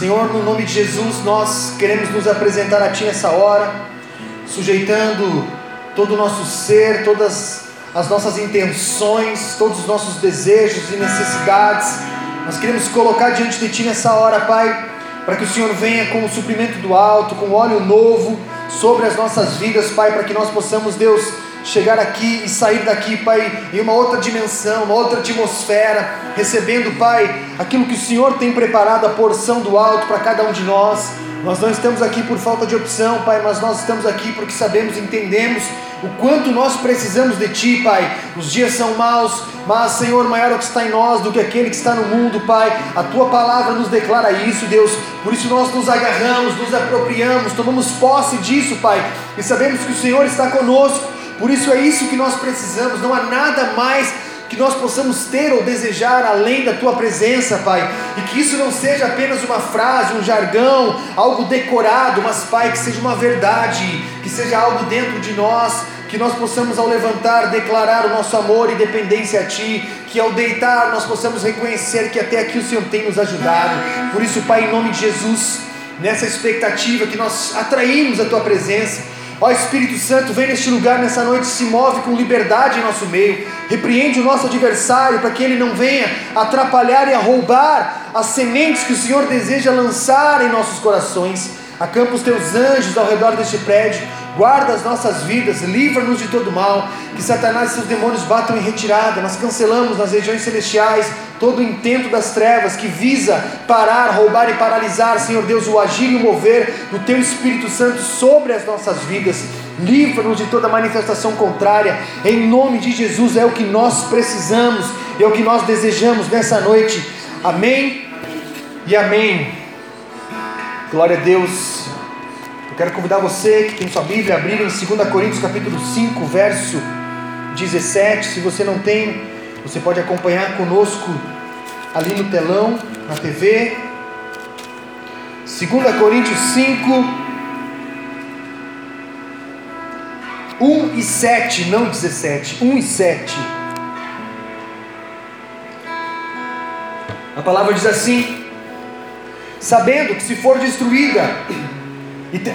Senhor, no nome de Jesus, nós queremos nos apresentar a Ti nessa hora, sujeitando todo o nosso ser, todas as nossas intenções, todos os nossos desejos e necessidades. Nós queremos colocar diante de Ti nessa hora, Pai, para que o Senhor venha com o suprimento do alto, com óleo novo sobre as nossas vidas, Pai, para que nós possamos, Deus, chegar aqui e sair daqui, Pai, em uma outra dimensão, uma outra atmosfera, recebendo, Pai, aquilo que o Senhor tem preparado, a porção do alto para cada um de nós. Nós não estamos aqui por falta de opção, Pai, mas nós estamos aqui porque sabemos, entendemos o quanto nós precisamos de Ti, Pai. Os dias são maus, mas, Senhor, maior é o que está em nós do que aquele que está no mundo, Pai. A Tua palavra nos declara isso, Deus. Por isso nós nos agarramos, nos apropriamos, tomamos posse disso, Pai. E sabemos que o Senhor está conosco. Por isso é isso que nós precisamos. Não há nada mais que nós possamos ter ou desejar além da tua presença, Pai, e que isso não seja apenas uma frase, um jargão, algo decorado, mas, Pai, que seja uma verdade, que seja algo dentro de nós, que nós possamos, ao levantar, declarar o nosso amor e dependência a Ti, que ao deitar nós possamos reconhecer que até aqui o Senhor tem nos ajudado. Por isso, Pai, em nome de Jesus, nessa expectativa que nós atraímos a Tua presença, Ó Espírito Santo, vem neste lugar nessa noite, se move com liberdade em nosso meio, repreende o nosso adversário para que ele não venha atrapalhar e a roubar as sementes que o Senhor deseja lançar em nossos corações. Acampa os teus anjos ao redor deste prédio, guarda as nossas vidas, livra-nos de todo mal, que Satanás e seus demônios batam em retirada. Nós cancelamos nas regiões celestiais todo o intento das trevas que visa parar, roubar e paralisar, Senhor Deus, o agir e o mover do Teu Espírito Santo sobre as nossas vidas. Livra-nos de toda manifestação contrária, em nome de Jesus, é o que nós precisamos, é o que nós desejamos nessa noite. Amém e amém. Glória a Deus. Eu quero convidar você que tem sua Bíblia, a abrir em 2 Coríntios capítulo 5, verso 17. Se você não tem, você pode acompanhar conosco ali no telão, na TV. 2 Coríntios 5, 1 e 7, não 17, 1 e 7. A palavra diz assim: Sabendo que se for destruída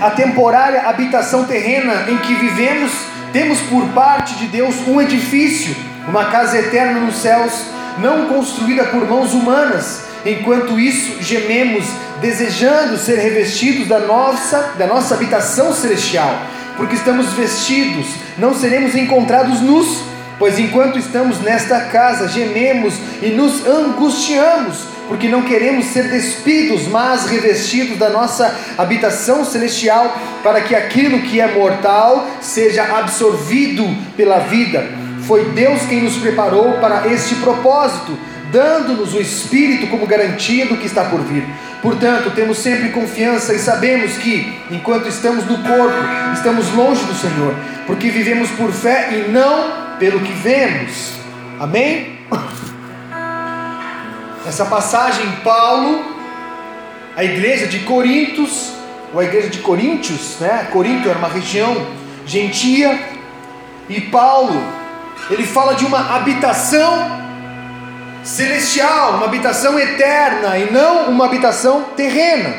a temporária habitação terrena em que vivemos, temos por parte de Deus um edifício, uma casa eterna nos céus, não construída por mãos humanas. Enquanto isso, gememos, desejando ser revestidos da nossa, da nossa habitação celestial, porque estamos vestidos, não seremos encontrados nus, pois enquanto estamos nesta casa, gememos e nos angustiamos porque não queremos ser despidos, mas revestidos da nossa habitação celestial, para que aquilo que é mortal seja absorvido pela vida. Foi Deus quem nos preparou para este propósito, dando-nos o Espírito como garantia do que está por vir. Portanto, temos sempre confiança e sabemos que, enquanto estamos no corpo, estamos longe do Senhor, porque vivemos por fé e não pelo que vemos. Amém? Essa passagem, Paulo, a igreja de Corintos, ou a igreja de Coríntios, né? Corinto era uma região gentia, e Paulo, ele fala de uma habitação celestial, uma habitação eterna e não uma habitação terrena.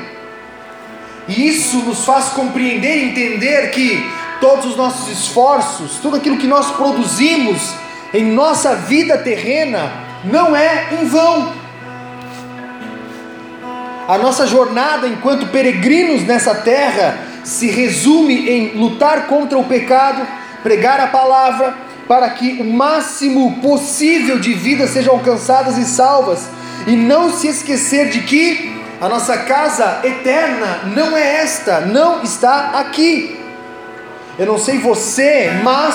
E isso nos faz compreender e entender que todos os nossos esforços, tudo aquilo que nós produzimos em nossa vida terrena, não é em vão. A nossa jornada enquanto peregrinos nessa terra se resume em lutar contra o pecado, pregar a palavra, para que o máximo possível de vidas sejam alcançadas e salvas, e não se esquecer de que a nossa casa eterna não é esta, não está aqui. Eu não sei você, mas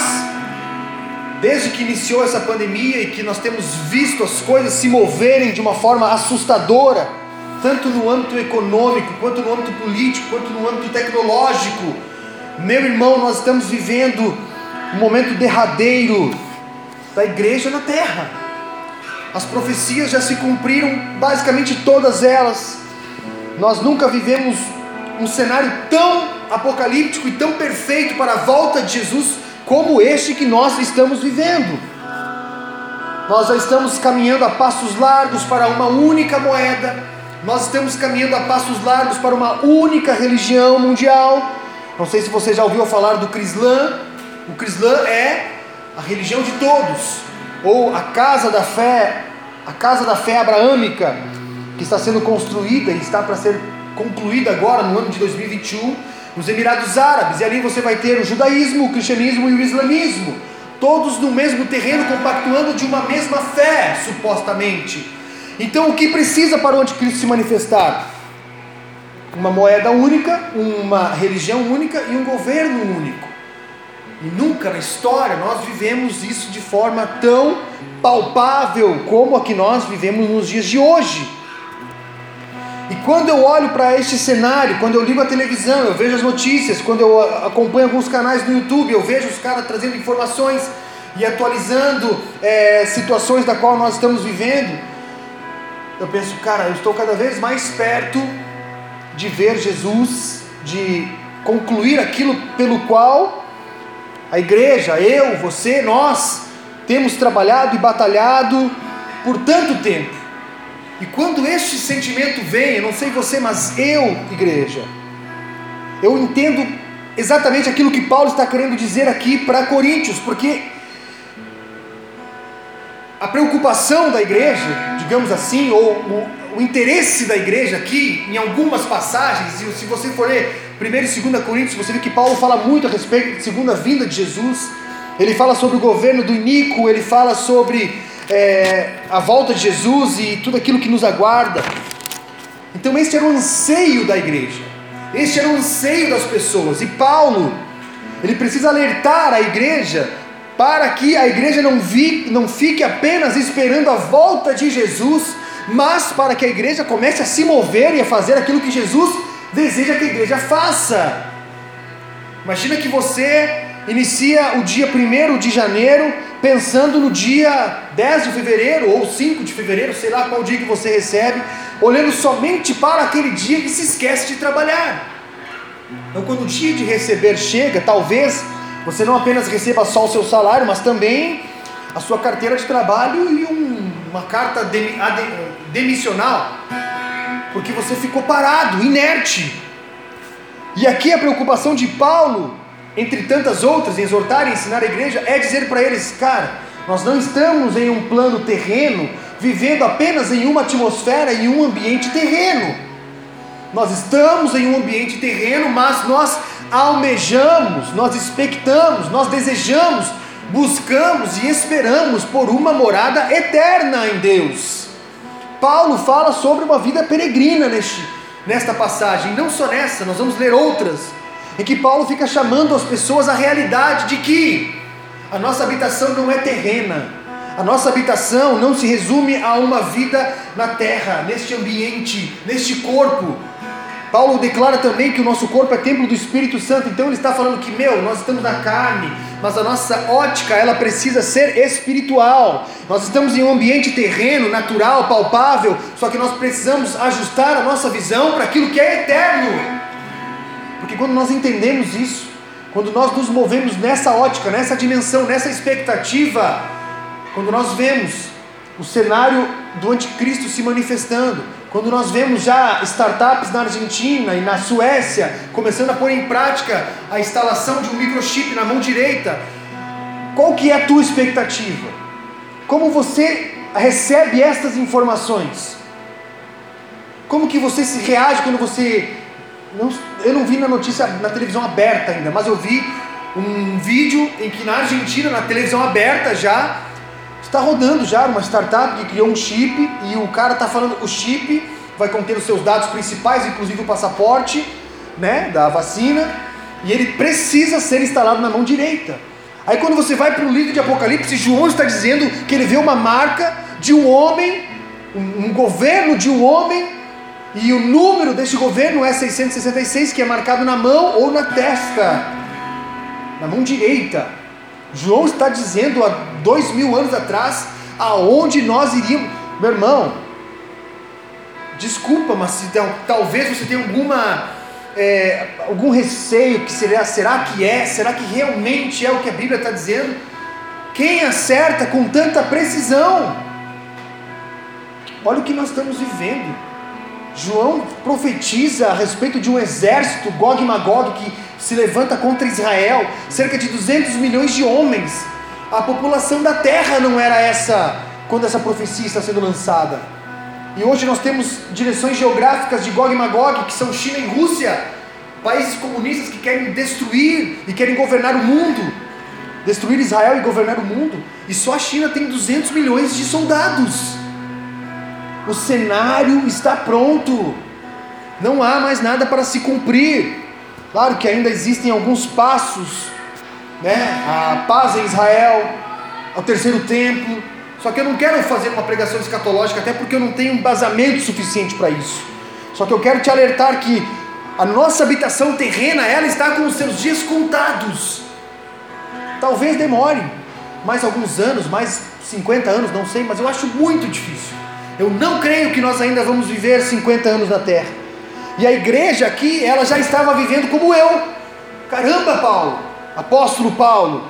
desde que iniciou essa pandemia e que nós temos visto as coisas se moverem de uma forma assustadora, tanto no âmbito econômico, quanto no âmbito político, quanto no âmbito tecnológico. Meu irmão, nós estamos vivendo um momento derradeiro da igreja na terra. As profecias já se cumpriram, basicamente todas elas. Nós nunca vivemos um cenário tão apocalíptico e tão perfeito para a volta de Jesus como este que nós estamos vivendo. Nós já estamos caminhando a passos largos para uma única moeda Nós estamos caminhando a passos largos para uma única religião mundial. Não sei se você já ouviu falar do Crislã. O Crislã é a religião de todos, ou a casa da fé, a casa da fé abraâmica, que está sendo construída e está para ser concluída agora no ano de 2021 nos Emirados Árabes. E ali você vai ter o judaísmo, o cristianismo e o islamismo, todos no mesmo terreno, compactuando de uma mesma fé, supostamente. Então, o que precisa para o anticristo se manifestar? Uma moeda única, uma religião única e um governo único. E nunca na história nós vivemos isso de forma tão palpável como a que nós vivemos nos dias de hoje. E quando eu olho para este cenário, quando eu ligo a televisão, eu vejo as notícias, quando eu acompanho alguns canais no YouTube, eu vejo os caras trazendo informações e atualizando é, situações da qual nós estamos vivendo, eu penso, cara, eu estou cada vez mais perto de ver Jesus, de concluir aquilo pelo qual a igreja, eu, você, nós temos trabalhado e batalhado por tanto tempo. E quando este sentimento vem, eu não sei você, mas eu, igreja, eu entendo exatamente aquilo que Paulo está querendo dizer aqui para Coríntios, porque a preocupação da igreja, digamos assim, ou o, o, interesse da igreja aqui, em algumas passagens, e se você for ler 1 e 2 Coríntios, você vê que Paulo fala muito a respeito da segunda vinda de Jesus, ele fala sobre o governo do Inico, ele fala sobre é, a volta de Jesus e tudo aquilo que nos aguarda. Então, este era o anseio da igreja, este era o anseio das pessoas, e Paulo, ele precisa alertar a igreja para que a igreja não, vi, não fique apenas esperando a volta de Jesus, mas para que a igreja comece a se mover e a fazer aquilo que Jesus deseja que a igreja faça. Imagina que você inicia o dia 1 de janeiro pensando no dia 10 de fevereiro ou 5 de fevereiro, sei lá qual dia que você recebe, olhando somente para aquele dia e se esquece de trabalhar. Então, quando o dia de receber chega, talvez você não apenas receba só o seu salário, mas também a sua carteira de trabalho e um, uma carta de, demissional, porque você ficou parado, inerte. E aqui a preocupação de Paulo entre tantas outras, exortar e ensinar a igreja, é dizer para eles, cara, nós não estamos em um plano terreno, vivendo apenas em uma atmosfera, em um ambiente terreno. Nós estamos em um ambiente terreno, mas nós almejamos, nós expectamos, nós desejamos, buscamos e esperamos por uma morada eterna em Deus. Paulo fala sobre uma vida peregrina neste, nesta passagem, não só nessa, nós vamos ler outras em que Paulo fica chamando as pessoas à realidade de que a nossa habitação não é terrena, a nossa habitação não se resume a uma vida na terra, neste ambiente, neste corpo. Paulo declara também que o nosso corpo é templo do Espírito Santo, então ele está falando que, meu, nós estamos na carne, mas a nossa ótica ela precisa ser espiritual. Nós estamos em um ambiente terreno, natural, palpável, só que nós precisamos ajustar a nossa visão para aquilo que é eterno. Porque quando nós entendemos isso, quando nós nos movemos nessa ótica, nessa dimensão, nessa expectativa, quando nós vemos o cenário do anticristo se manifestando, quando nós vemos já startups na Argentina e na Suécia começando a pôr em prática a instalação de um microchip na mão direita, qual que é a tua expectativa? Como você recebe estas informações? Como que você se reage quando você não, eu não vi na notícia na televisão aberta ainda, mas eu vi um vídeo em que na Argentina, na televisão aberta já, está rodando já uma startup que criou um chip e o cara está falando o chip vai conter os seus dados principais, inclusive o passaporte, né, da vacina, e ele precisa ser instalado na mão direita. Aí quando você vai para o livro de Apocalipse, João está dizendo que ele vê uma marca de um homem, um, um governo de um homem e o número deste governo é 666, que é marcado na mão ou na testa, na mão direita. João está dizendo há dois mil anos atrás aonde nós iríamos. Meu irmão, desculpa, mas se, talvez você tenha alguma é, algum receio que será, será que é? Será que realmente é o que a Bíblia está dizendo? Quem acerta com tanta precisão? Olha o que nós estamos vivendo. João profetiza a respeito de um exército, Gog e Magog, que se levanta contra Israel, cerca de 200 milhões de homens. A população da terra não era essa quando essa profecia está sendo lançada. E hoje nós temos direções geográficas de Gog e Magog, que são China e Rússia, países comunistas que querem destruir e querem governar o mundo, destruir Israel e governar o mundo. E só a China tem 200 milhões de soldados. O cenário está pronto. Não há mais nada para se cumprir. Claro que ainda existem alguns passos, né? A paz em Israel, ao terceiro templo. Só que eu não quero fazer uma pregação escatológica, até porque eu não tenho embasamento suficiente para isso. Só que eu quero te alertar que a nossa habitação terrena, ela está com os seus dias contados. Talvez demore mais alguns anos, mais 50 anos, não sei, mas eu acho muito difícil. Eu não creio que nós ainda vamos viver 50 anos na terra. E a igreja aqui, ela já estava vivendo como eu. Caramba, Paulo, apóstolo Paulo,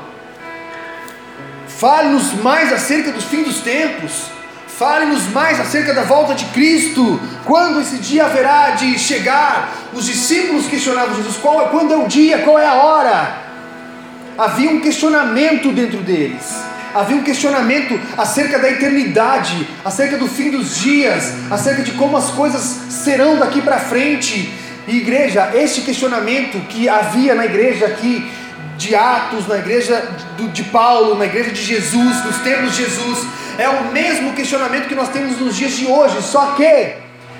fale-nos mais acerca dos fim dos tempos. Fale-nos mais acerca da volta de Cristo. Quando esse dia haverá de chegar? Os discípulos questionavam Jesus: qual, é, quando é o dia? Qual é a hora? Havia um questionamento dentro deles havia um questionamento acerca da eternidade, acerca do fim dos dias, acerca de como as coisas serão daqui para frente. E igreja, este questionamento que havia na igreja aqui de Atos, na igreja de Paulo, na igreja de Jesus, nos tempos de Jesus, é o mesmo questionamento que nós temos nos dias de hoje, só que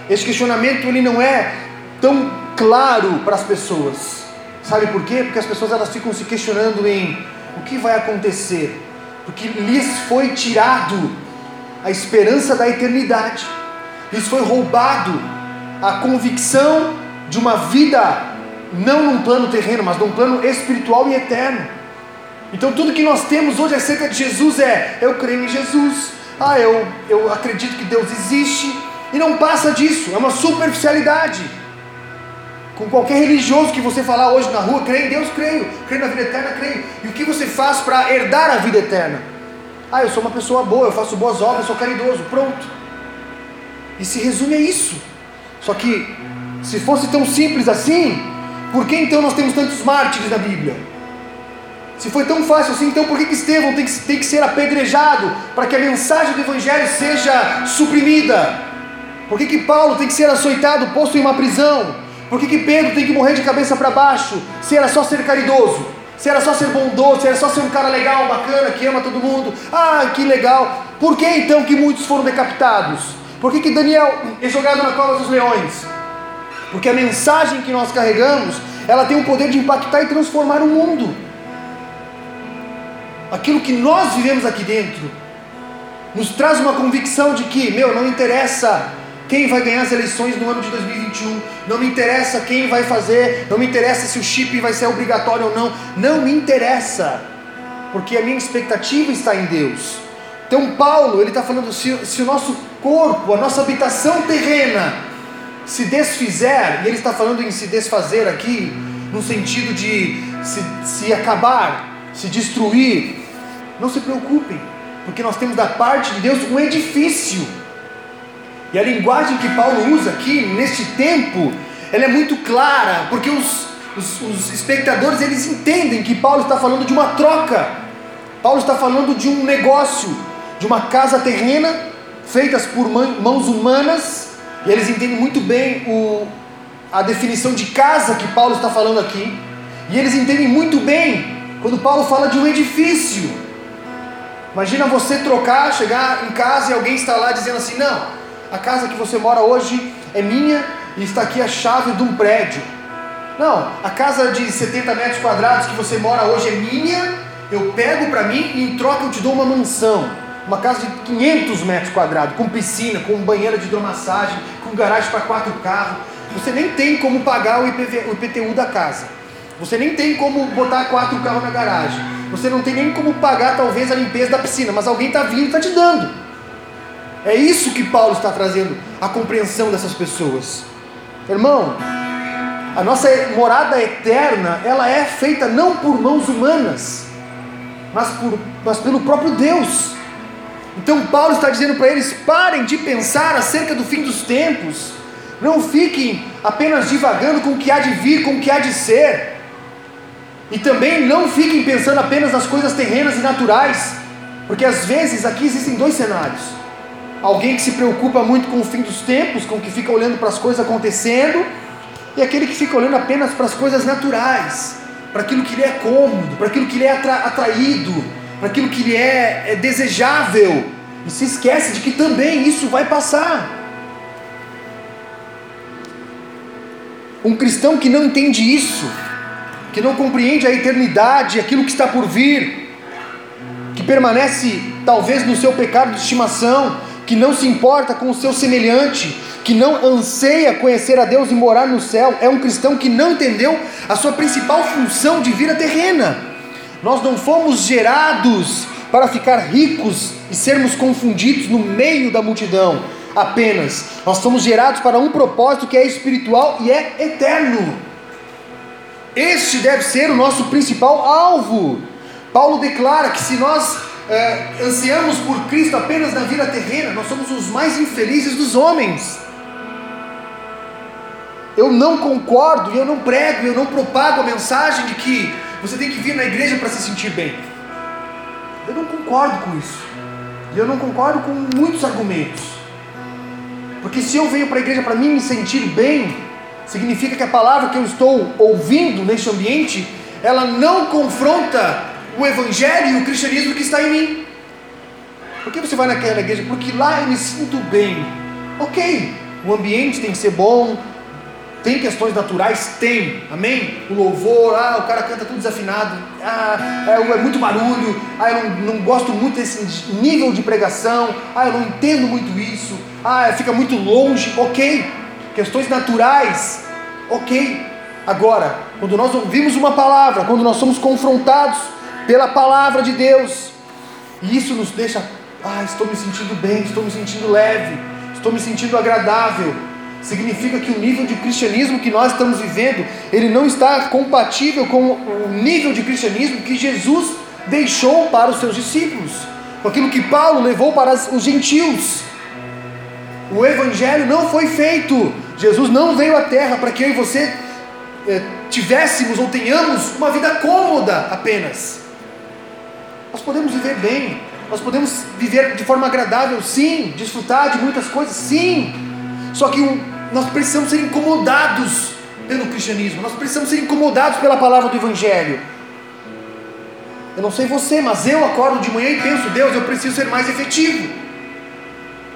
esse questionamento ele não é tão claro para as pessoas. Sabe por quê? Porque as pessoas elas ficam se questionando em o que vai acontecer porque lhes foi tirado a esperança da eternidade, lhes foi roubado a convicção de uma vida, não num plano terreno, mas num plano espiritual e eterno. Então tudo que nós temos hoje acerca de Jesus é: eu creio em Jesus, ah, eu, eu acredito que Deus existe, e não passa disso, é uma superficialidade. Com qualquer religioso que você falar hoje na rua, creio em Deus, creio, creio na vida eterna, creio. E o que você faz para herdar a vida eterna? Ah, eu sou uma pessoa boa, eu faço boas obras, sou caridoso, pronto. E se resume a isso. Só que, se fosse tão simples assim, por que então nós temos tantos mártires na Bíblia? Se foi tão fácil assim, então por que, que Estevão tem que, tem que ser apedrejado para que a mensagem do Evangelho seja suprimida? Por que, que Paulo tem que ser açoitado, posto em uma prisão? Por que, que Pedro tem que morrer de cabeça para baixo? Se era só ser caridoso, se era só ser bondoso, se era só ser um cara legal, bacana, que ama todo mundo. Ah, que legal. Por que então que muitos foram decapitados? Por que, que Daniel é jogado na cova dos leões? Porque a mensagem que nós carregamos, ela tem o poder de impactar e transformar o mundo. Aquilo que nós vivemos aqui dentro nos traz uma convicção de que, meu, não interessa quem vai ganhar as eleições no ano de 2021, não me interessa quem vai fazer, não me interessa se o chip vai ser obrigatório ou não, não me interessa, porque a minha expectativa está em Deus. Então, Paulo, ele está falando: se, se o nosso corpo, a nossa habitação terrena, se desfizer, e ele está falando em se desfazer aqui, no sentido de se, se acabar, se destruir, não se preocupem, porque nós temos da parte de Deus um edifício e a linguagem que Paulo usa aqui, neste tempo, ela é muito clara, porque os, os, os espectadores eles entendem que Paulo está falando de uma troca. Paulo está falando de um negócio, de uma casa terrena, feitas por mãos humanas, e eles entendem muito bem o, a definição de casa que Paulo está falando aqui, e eles entendem muito bem quando Paulo fala de um edifício. Imagina você trocar, chegar em casa e alguém está lá dizendo assim: não, a casa que você mora hoje é minha e está aqui a chave de um prédio. Não, a casa de 70 metros quadrados que você mora hoje é minha, eu pego para mim e em troca eu te dou uma mansão. Uma casa de 500 metros quadrados, com piscina, com banheira de hidromassagem, com garagem para quatro carros. Você nem tem como pagar o, IPV, o IPTU da casa. Você nem tem como botar quatro carros na garagem. Você não tem nem como pagar talvez a limpeza da piscina, mas alguém está vindo e está te dando. É isso que Paulo está trazendo, a compreensão dessas pessoas. Irmão, a nossa morada eterna, ela é feita não por mãos humanas, mas, por, mas pelo próprio Deus. Então Paulo está dizendo para eles: parem de pensar acerca do fim dos tempos, Não fiquem apenas divagando com o que há de vir, com o que há de ser. E também não fiquem pensando apenas nas coisas terrenas e naturais, porque às vezes aqui existem dois cenários. Alguém que se preocupa muito com o fim dos tempos, com o que fica olhando para as coisas acontecendo, e aquele que fica olhando apenas para as coisas naturais, para aquilo que lhe é cômodo, para aquilo que lhe é atra atraído, para aquilo que lhe é, é desejável, e se esquece de que também isso vai passar. Um cristão que não entende isso, que não compreende a eternidade, aquilo que está por vir, que permanece talvez no seu pecado de estimação, que não se importa com o seu semelhante, que não anseia conhecer a Deus e morar no céu, é um cristão que não entendeu a sua principal função de vida terrena. Nós não fomos gerados para ficar ricos e sermos confundidos no meio da multidão apenas. Nós somos gerados para um propósito que é espiritual e é eterno. Este deve ser o nosso principal alvo. Paulo declara que se nós é, ansiamos por Cristo apenas na vida terrena, nós somos os mais infelizes dos homens. Eu não concordo, eu não prego, eu não propago a mensagem de que você tem que vir na igreja para se sentir bem. Eu não concordo com isso. E eu não concordo com muitos argumentos. Porque se eu venho para a igreja para mim me sentir bem, significa que a palavra que eu estou ouvindo neste ambiente, ela não confronta o evangelho e o cristianismo que está em mim. Por que você vai naquela igreja? Porque lá eu me sinto bem. Ok, o ambiente tem que ser bom, tem questões naturais? Tem, amém? O louvor, ah, o cara canta tudo desafinado, ah, é, é muito barulho, ah, eu não, não, gosto muito desse nível de pregação, ah, eu não entendo muito isso, ah, fica muito longe, ok. Questões naturais, ok. Agora, quando nós ouvimos uma palavra, quando nós somos confrontados pela palavra de Deus, e isso nos deixa, ah, estou me sentindo bem, estou me sentindo leve, estou me sentindo agradável significa que o nível de cristianismo que nós estamos vivendo, ele não está compatível com o nível de cristianismo que Jesus deixou para os seus discípulos, com aquilo que Paulo levou para os gentios. O evangelho não foi feito. Jesus não veio à terra para que eu e você é, tivéssemos ou tenhamos uma vida cômoda apenas. Nós podemos viver bem, nós podemos viver de forma agradável, sim, desfrutar de muitas coisas, sim. Só que nós precisamos ser incomodados pelo cristianismo, nós precisamos ser incomodados pela palavra do Evangelho. Eu não sei você, mas eu acordo de manhã e penso: Deus, eu preciso ser mais efetivo,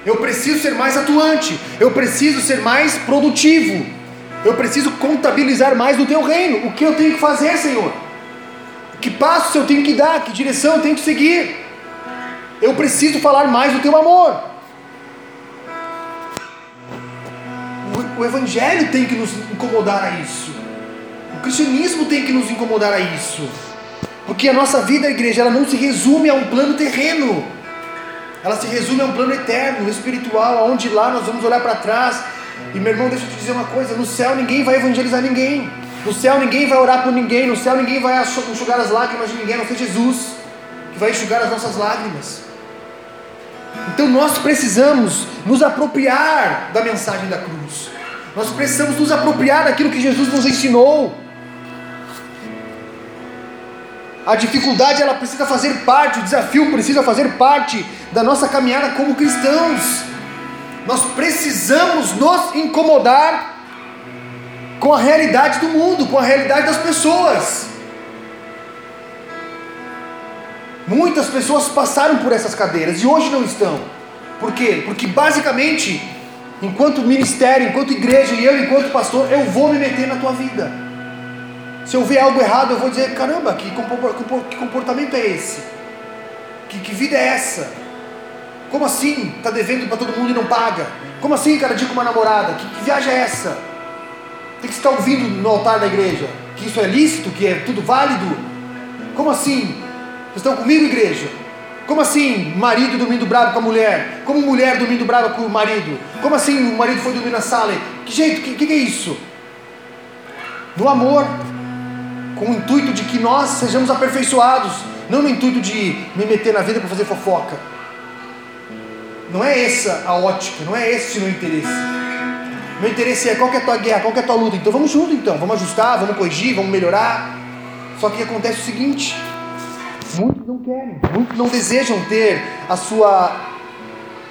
eu preciso ser mais atuante, eu preciso ser mais produtivo, eu preciso contabilizar mais no teu reino. O que eu tenho que fazer, Senhor? Que passos eu tenho que dar? Que direção eu tenho que seguir? Eu preciso falar mais do teu amor. o Evangelho tem que nos incomodar a isso. O cristianismo tem que nos incomodar a isso. Porque a nossa vida, a igreja, ela não se resume a um plano terreno. Ela se resume a um plano eterno, espiritual, onde lá nós vamos olhar para trás. E meu irmão, deixa eu te dizer uma coisa: no céu ninguém vai evangelizar ninguém. No céu ninguém vai orar por ninguém. No céu ninguém vai enxugar as lágrimas de ninguém, a não ser Jesus, que vai enxugar as nossas lágrimas. Então nós precisamos nos apropriar da mensagem da cruz. Nós precisamos nos apropriar daquilo que Jesus nos ensinou. A dificuldade ela precisa fazer parte, o desafio precisa fazer parte da nossa caminhada como cristãos. Nós precisamos nos incomodar com a realidade do mundo, com a realidade das pessoas. Muitas pessoas passaram por essas cadeiras e hoje não estão. Por quê? Porque basicamente enquanto ministério, enquanto igreja e eu, enquanto pastor, eu vou me meter na tua vida. Se eu ver algo errado, eu vou dizer: caramba, que comportamento é esse? Que, que vida é essa? Como assim está devendo para todo mundo e não paga? Como assim cada dia com uma namorada? Que, que viagem é essa? Tem que estar ouvindo no altar da igreja que isso é lícito, que é tudo válido? Como assim? Vocês estão comigo, igreja? Como assim, marido dormindo bravo com a mulher? Como mulher dormindo brava com o marido? Como assim o marido foi dormir na sala? Que jeito? Que, que, que é isso? No amor, com o intuito de que nós sejamos aperfeiçoados, não no intuito de me meter na vida para fazer fofoca. Não é essa a ótica, não é esse o meu interesse. Meu interesse é qual é a tua guerra, qual é a tua luta. Então vamos junto então, vamos ajustar, vamos corrigir, vamos melhorar. Só que acontece o seguinte: muitos não querem, muitos não desejam ter a sua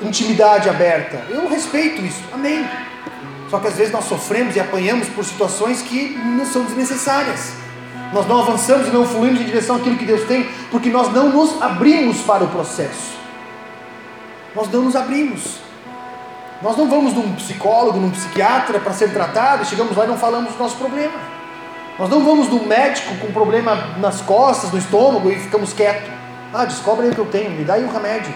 intimidade aberta. Eu respeito isso, amém. Só que às vezes nós sofremos e apanhamos por situações que não são desnecessárias. Nós não avançamos e não fluímos em direção àquilo que Deus tem, porque nós não nos abrimos para o processo. Nós não nos abrimos. Nós não vamos num psicólogo, num psiquiatra para ser tratado e chegamos lá e não falamos do nosso problema. Nós não vamos num médico com problema nas costas, no estômago e ficamos quietos. Ah, descobre aí o que eu tenho, me dá aí o remédio.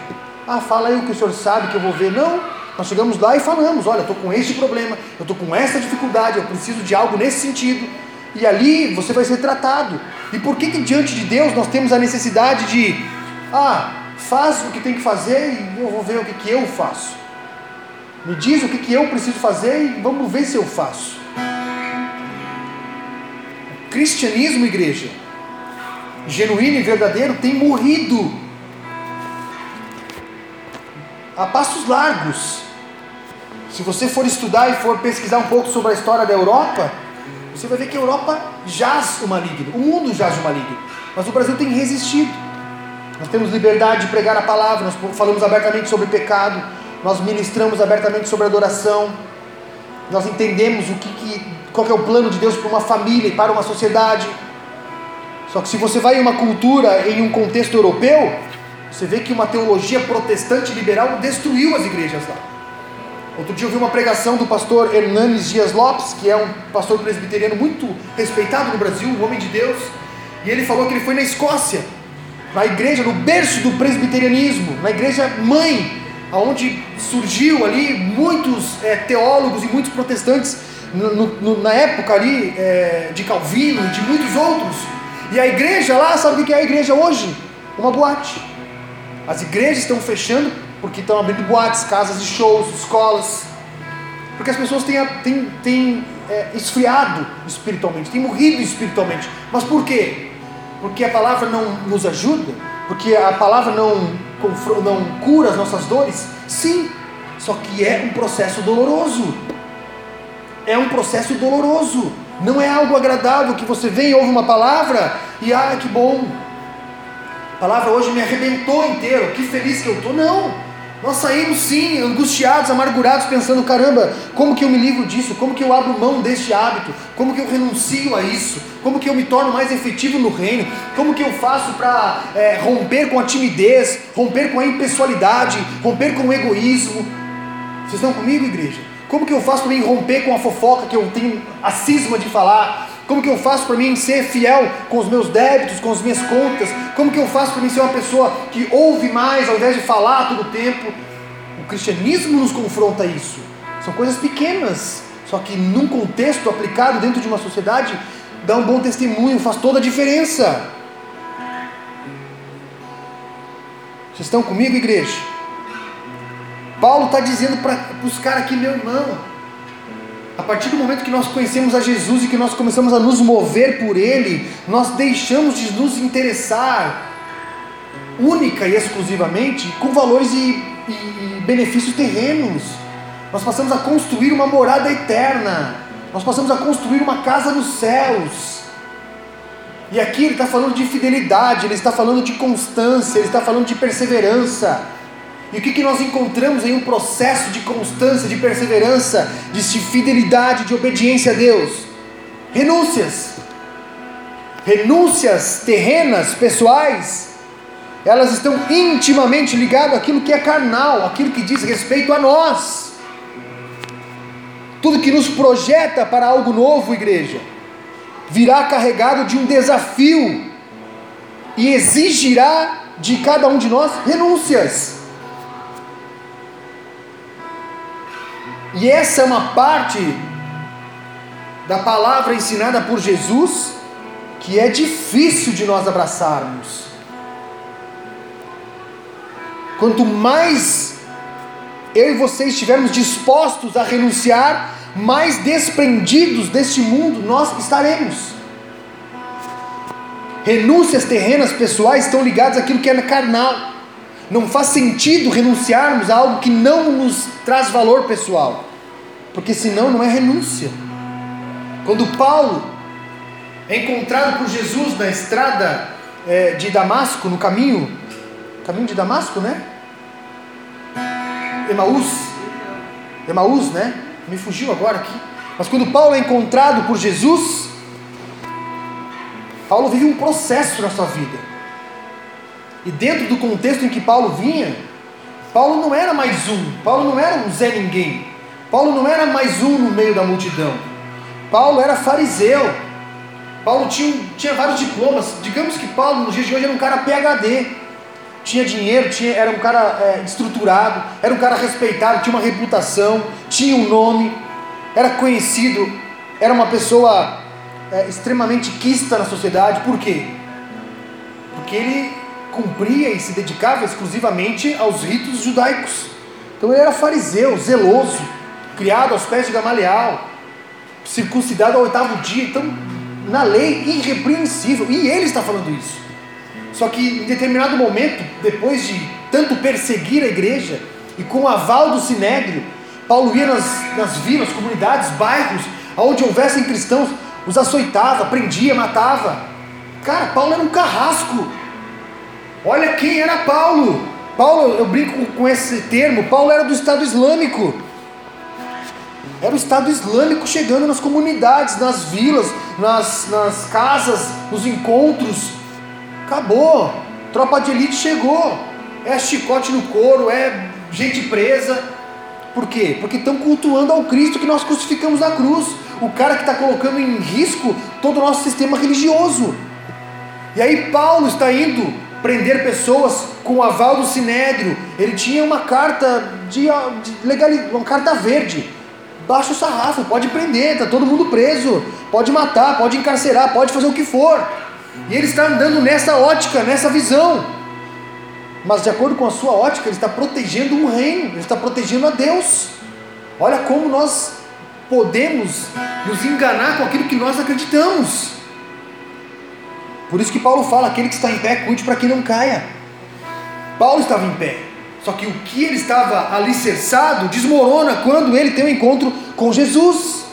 Ah, fala aí o que o senhor sabe que eu vou ver. Não, nós chegamos lá e falamos: olha, eu estou com este problema, eu estou com essa dificuldade, eu preciso de algo nesse sentido. E ali você vai ser tratado. E por que, que diante de Deus nós temos a necessidade de, ah, faz o que tem que fazer e eu vou ver o que, que eu faço? Me diz o que, que eu preciso fazer e vamos ver se eu faço. O cristianismo, igreja, genuíno e verdadeiro, tem morrido a passos largos. Se você for estudar e for pesquisar um pouco sobre a história da Europa, você vai ver que a Europa jaz o maligno, o mundo jaz o maligno, mas o Brasil tem resistido. Nós temos liberdade de pregar a palavra, nós falamos abertamente sobre pecado, nós ministramos abertamente sobre adoração, nós entendemos o que, que qual que é o plano de Deus para uma família e para uma sociedade. Só que se você vai em uma cultura, em um contexto europeu, você vê que uma teologia protestante liberal destruiu as igrejas lá. Outro dia eu vi uma pregação do pastor Hernanes Dias Lopes, que é um pastor presbiteriano muito respeitado no Brasil, um homem de Deus, e ele falou que ele foi na Escócia, na igreja, no berço do presbiterianismo, na igreja mãe, onde surgiu ali muitos é, teólogos e muitos protestantes no, no, na época ali é, de Calvino e de muitos outros. E a igreja lá, sabe o que é a igreja hoje? Uma boate. As igrejas estão fechando porque estão abrindo boates, casas de shows, escolas. Porque as pessoas têm, têm, têm é, esfriado espiritualmente, têm morrido espiritualmente. Mas por quê? Porque a palavra não nos ajuda? Porque a palavra não, não cura as nossas dores? Sim, só que é um processo doloroso. É um processo doloroso. Não é algo agradável que você vem e ouve uma palavra e ah, que bom. A palavra hoje me arrebentou inteiro. Que feliz que eu estou. Não. Nós saímos sim, angustiados, amargurados, pensando: caramba, como que eu me livro disso? Como que eu abro mão deste hábito? Como que eu renuncio a isso? Como que eu me torno mais efetivo no reino? Como que eu faço para é, romper com a timidez, romper com a impessoalidade, romper com o egoísmo? Vocês estão comigo, igreja? Como que eu faço para mim romper com a fofoca que eu tenho a cisma de falar? Como que eu faço para mim ser fiel com os meus débitos, com as minhas contas? Como que eu faço para mim ser uma pessoa que ouve mais ao invés de falar todo o tempo? O cristianismo nos confronta isso. São coisas pequenas, só que num contexto aplicado dentro de uma sociedade, dá um bom testemunho, faz toda a diferença. Vocês estão comigo, igreja? Paulo está dizendo para buscar aqui, meu irmão, a partir do momento que nós conhecemos a Jesus e que nós começamos a nos mover por Ele, nós deixamos de nos interessar única e exclusivamente com valores e, e, e benefícios terrenos. Nós passamos a construir uma morada eterna. Nós passamos a construir uma casa nos céus. E aqui ele está falando de fidelidade, ele está falando de constância, ele está falando de perseverança. E o que, que nós encontramos em um processo de constância, de perseverança, de fidelidade, de obediência a Deus? Renúncias. Renúncias terrenas, pessoais, elas estão intimamente ligadas àquilo que é carnal, àquilo que diz respeito a nós. Tudo que nos projeta para algo novo, igreja, virá carregado de um desafio e exigirá de cada um de nós renúncias. E essa é uma parte da palavra ensinada por Jesus que é difícil de nós abraçarmos. Quanto mais eu e você estivermos dispostos a renunciar, mais desprendidos deste mundo nós estaremos. Renúncias terrenas pessoais estão ligadas àquilo que é carnal. Não faz sentido renunciarmos a algo que não nos traz valor pessoal. porque senão não é renúncia. Quando Paulo é encontrado por Jesus na estrada é, de Damasco, no caminho, caminho de Damasco, né? Emaús, Emaús, né? Me fugiu agora aqui. Mas quando Paulo é encontrado por Jesus, Paulo vive um processo na sua vida. E dentro do contexto em que Paulo vinha, Paulo não era mais um, Paulo não era um Zé Ninguém, Paulo não era mais um no meio da multidão. Paulo era fariseu, Paulo tinha, tinha vários diplomas. Digamos que Paulo, nos dias de hoje, era um cara PHD. Tinha dinheiro, tinha, era um cara é, estruturado, era um cara respeitado, tinha uma reputação, tinha um nome, era conhecido, era uma pessoa é, extremamente quista na sociedade. Por quê? Porque ele cumpria e se dedicava exclusivamente aos ritos judaicos. Então ele era fariseu, zeloso, criado aos pés de Gamaliel, circuncidado ao oitavo dia. Então, na lei, irrepreensível. E ele está falando isso. Só que em determinado momento, depois de tanto perseguir a igreja, e com o aval do sinédrio, Paulo ia nas, nas vilas, comunidades, bairros, onde houvessem cristãos, os açoitava, prendia, matava. Cara, Paulo era um carrasco. Olha quem era Paulo. Paulo, eu brinco com esse termo, Paulo era do Estado Islâmico. Era o Estado Islâmico chegando nas comunidades, nas vilas, nas, nas casas, nos encontros. Acabou. Tropa de elite chegou. É chicote no couro, é gente presa. Por quê? Porque estão cultuando ao Cristo que nós crucificamos na cruz. O cara que está colocando em risco todo o nosso sistema religioso. E aí Paulo está indo prender pessoas com o aval do Sinédrio. Ele tinha uma carta de, de legal, uma carta verde baixa o sarrafo, pode prender, está todo mundo preso, pode matar, pode encarcerar, pode fazer o que for. E ele está andando nessa ótica, nessa visão. Mas de acordo com a sua ótica, ele está protegendo um reino, ele está protegendo a Deus. Olha como nós podemos nos enganar com aquilo que nós acreditamos. Por isso que Paulo fala: aquele que está em pé, cuide para que não caia. Paulo estava em pé. Só que o que ele estava alicerçado desmorona quando ele tem um encontro com Jesus.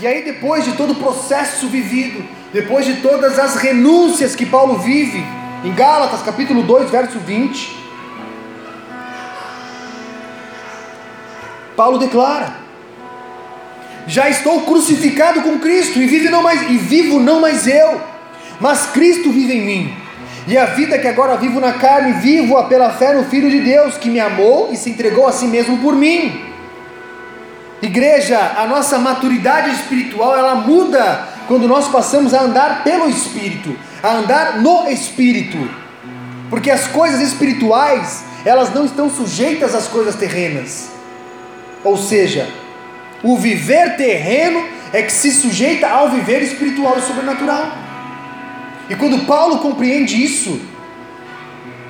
E aí, depois de todo o processo vivido, depois de todas as renúncias que Paulo vive, em Gálatas capítulo 2, verso 20, Paulo declara: Já estou crucificado com Cristo e vivo não mais, e vivo não mais eu, mas Cristo vive em mim. E a vida que agora vivo na carne, vivo-a pela fé no Filho de Deus, que me amou e se entregou a si mesmo por mim. Igreja, a nossa maturidade espiritual, ela muda quando nós passamos a andar pelo Espírito, a andar no Espírito. Porque as coisas espirituais, elas não estão sujeitas às coisas terrenas. Ou seja, o viver terreno é que se sujeita ao viver espiritual e sobrenatural. E quando Paulo compreende isso,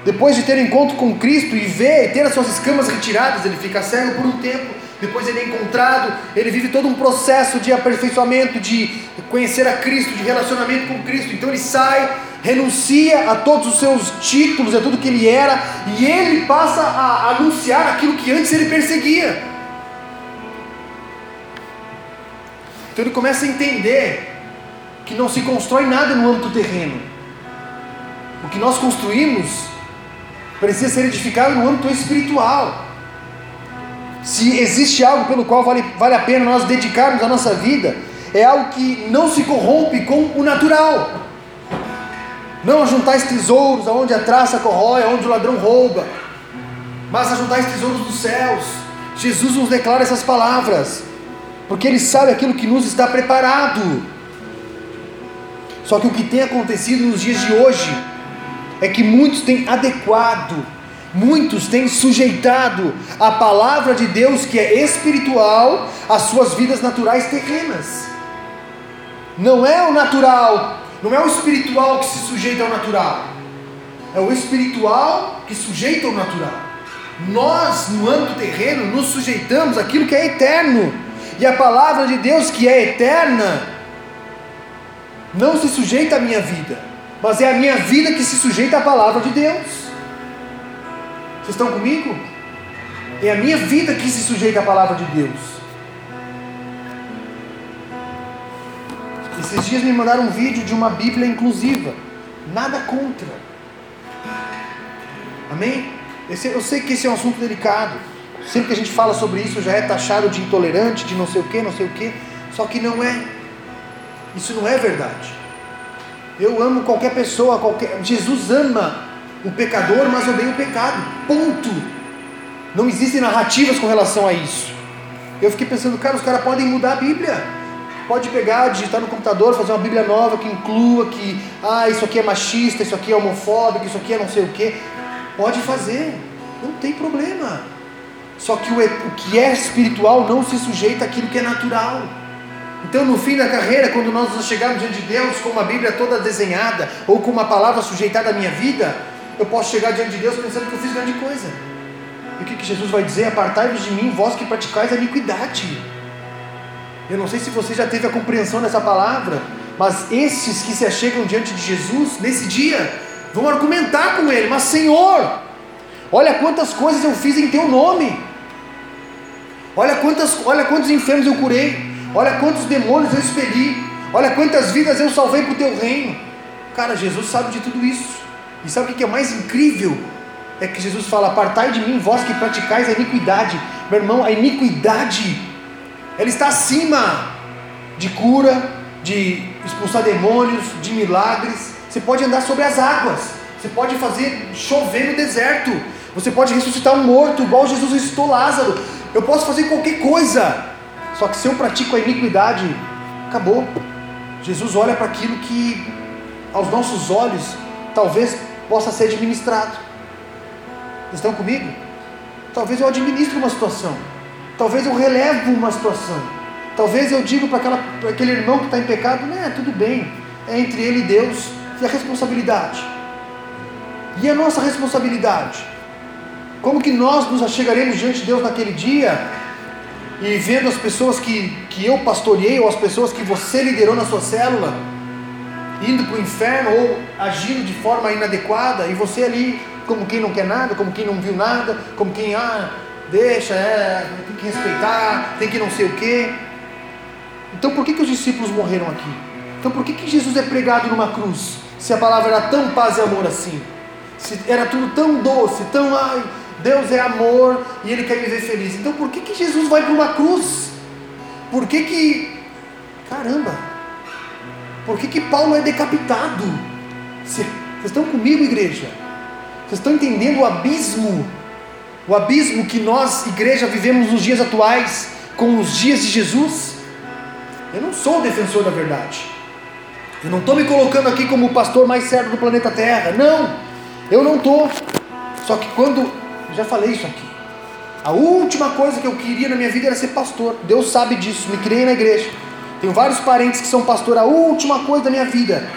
depois de ter encontro com Cristo e ver, ter as suas escamas retiradas, ele fica cego por um tempo, depois ele é encontrado, ele vive todo um processo de aperfeiçoamento, de conhecer a Cristo, de relacionamento com Cristo. Então ele sai, renuncia a todos os seus títulos, a tudo que ele era, e ele passa a anunciar aquilo que antes ele perseguia. Então ele começa a entender que não se constrói nada no âmbito terreno. O que nós construímos precisa ser edificado no âmbito espiritual. Se existe algo pelo qual vale, vale a pena nós dedicarmos a nossa vida, é algo que não se corrompe com o natural. Não ajuntais tesouros aonde a traça corrói, aonde o ladrão rouba, mas ajuntais tesouros dos céus. Jesus nos declara essas palavras, porque Ele sabe aquilo que nos está preparado. Só que o que tem acontecido nos dias de hoje é que muitos têm adequado, muitos têm sujeitado a palavra de Deus que é espiritual às suas vidas naturais terrenas. Não é o natural, não é o espiritual que se sujeita ao natural, é o espiritual que sujeita ao natural. Nós, no âmbito terreno, nos sujeitamos àquilo que é eterno, e a palavra de Deus que é eterna não se sujeita à minha vida, mas é a minha vida que se sujeita à palavra de Deus. Vocês estão comigo? É a minha vida que se sujeita à palavra de Deus. Esses dias me mandaram um vídeo de uma Bíblia inclusiva. Nada contra. Amém? É, eu sei que esse é um assunto delicado. Sempre que a gente fala sobre isso já é taxado de intolerante, de não sei o que, não sei o que. Só que não é. Isso não é verdade. Eu amo qualquer pessoa, qualquer. Jesus ama o pecador, mas odeia o pecado. Ponto. Não existem narrativas com relação a isso. Eu fiquei pensando, cara, os caras podem mudar a Bíblia. Pode pegar, digitar no computador, fazer uma Bíblia nova que inclua que, ah, isso aqui é machista, isso aqui é homofóbico, isso aqui é não sei o que. Pode fazer, não tem problema. Só que o, o que é espiritual não se sujeita àquilo que é natural. Então, no fim da carreira, quando nós chegarmos diante de Deus com uma Bíblia toda desenhada, ou com uma palavra sujeitada à minha vida, eu posso chegar diante de Deus pensando que eu fiz grande coisa. E o que, que Jesus vai dizer? Apartai-vos de mim, vós que praticais a iniquidade. Eu não sei se você já teve a compreensão dessa palavra, mas esses que se achegam diante de Jesus, nesse dia, vão argumentar com ele: Mas Senhor, olha quantas coisas eu fiz em teu nome, olha, quantas, olha quantos enfermos eu curei, olha quantos demônios eu expeli, olha quantas vidas eu salvei para o teu reino. Cara, Jesus sabe de tudo isso, e sabe o que é mais incrível? é que Jesus fala: Apartai de mim, vós que praticais a iniquidade. Meu irmão, a iniquidade, ela está acima de cura, de expulsar demônios, de milagres. Você pode andar sobre as águas, você pode fazer chover no deserto, você pode ressuscitar um morto, igual Jesus ressuscitou Lázaro. Eu posso fazer qualquer coisa, só que se eu pratico a iniquidade, acabou. Jesus olha para aquilo que, aos nossos olhos, talvez possa ser administrado. Estão comigo? Talvez eu administre uma situação. Talvez eu relevo uma situação. Talvez eu diga para aquele irmão que está em pecado, né, tudo bem, é entre ele e Deus. E a responsabilidade? E a nossa responsabilidade? Como que nós nos achegaremos diante de Deus naquele dia e vendo as pessoas que, que eu pastoreei ou as pessoas que você liderou na sua célula indo para o inferno ou agindo de forma inadequada e você ali como quem não quer nada, como quem não viu nada, como quem, ah, deixa, é, tem que respeitar, tem que não sei o quê. Então por que, que os discípulos morreram aqui? Então por que, que Jesus é pregado numa cruz? Se a palavra era tão paz e amor assim? Se era tudo tão doce, tão, ai, Deus é amor e Ele quer me ver feliz. Então por que, que Jesus vai para uma cruz? Por que que, caramba, por que que Paulo é decapitado? Vocês estão comigo, igreja? Vocês estão entendendo o abismo? O abismo que nós, igreja, vivemos nos dias atuais com os dias de Jesus? Eu não sou defensor da verdade. Eu não estou me colocando aqui como o pastor mais certo do planeta Terra. Não, eu não estou. Só que quando. Já falei isso aqui. A última coisa que eu queria na minha vida era ser pastor. Deus sabe disso. Me criei na igreja. Tenho vários parentes que são pastor. A última coisa da minha vida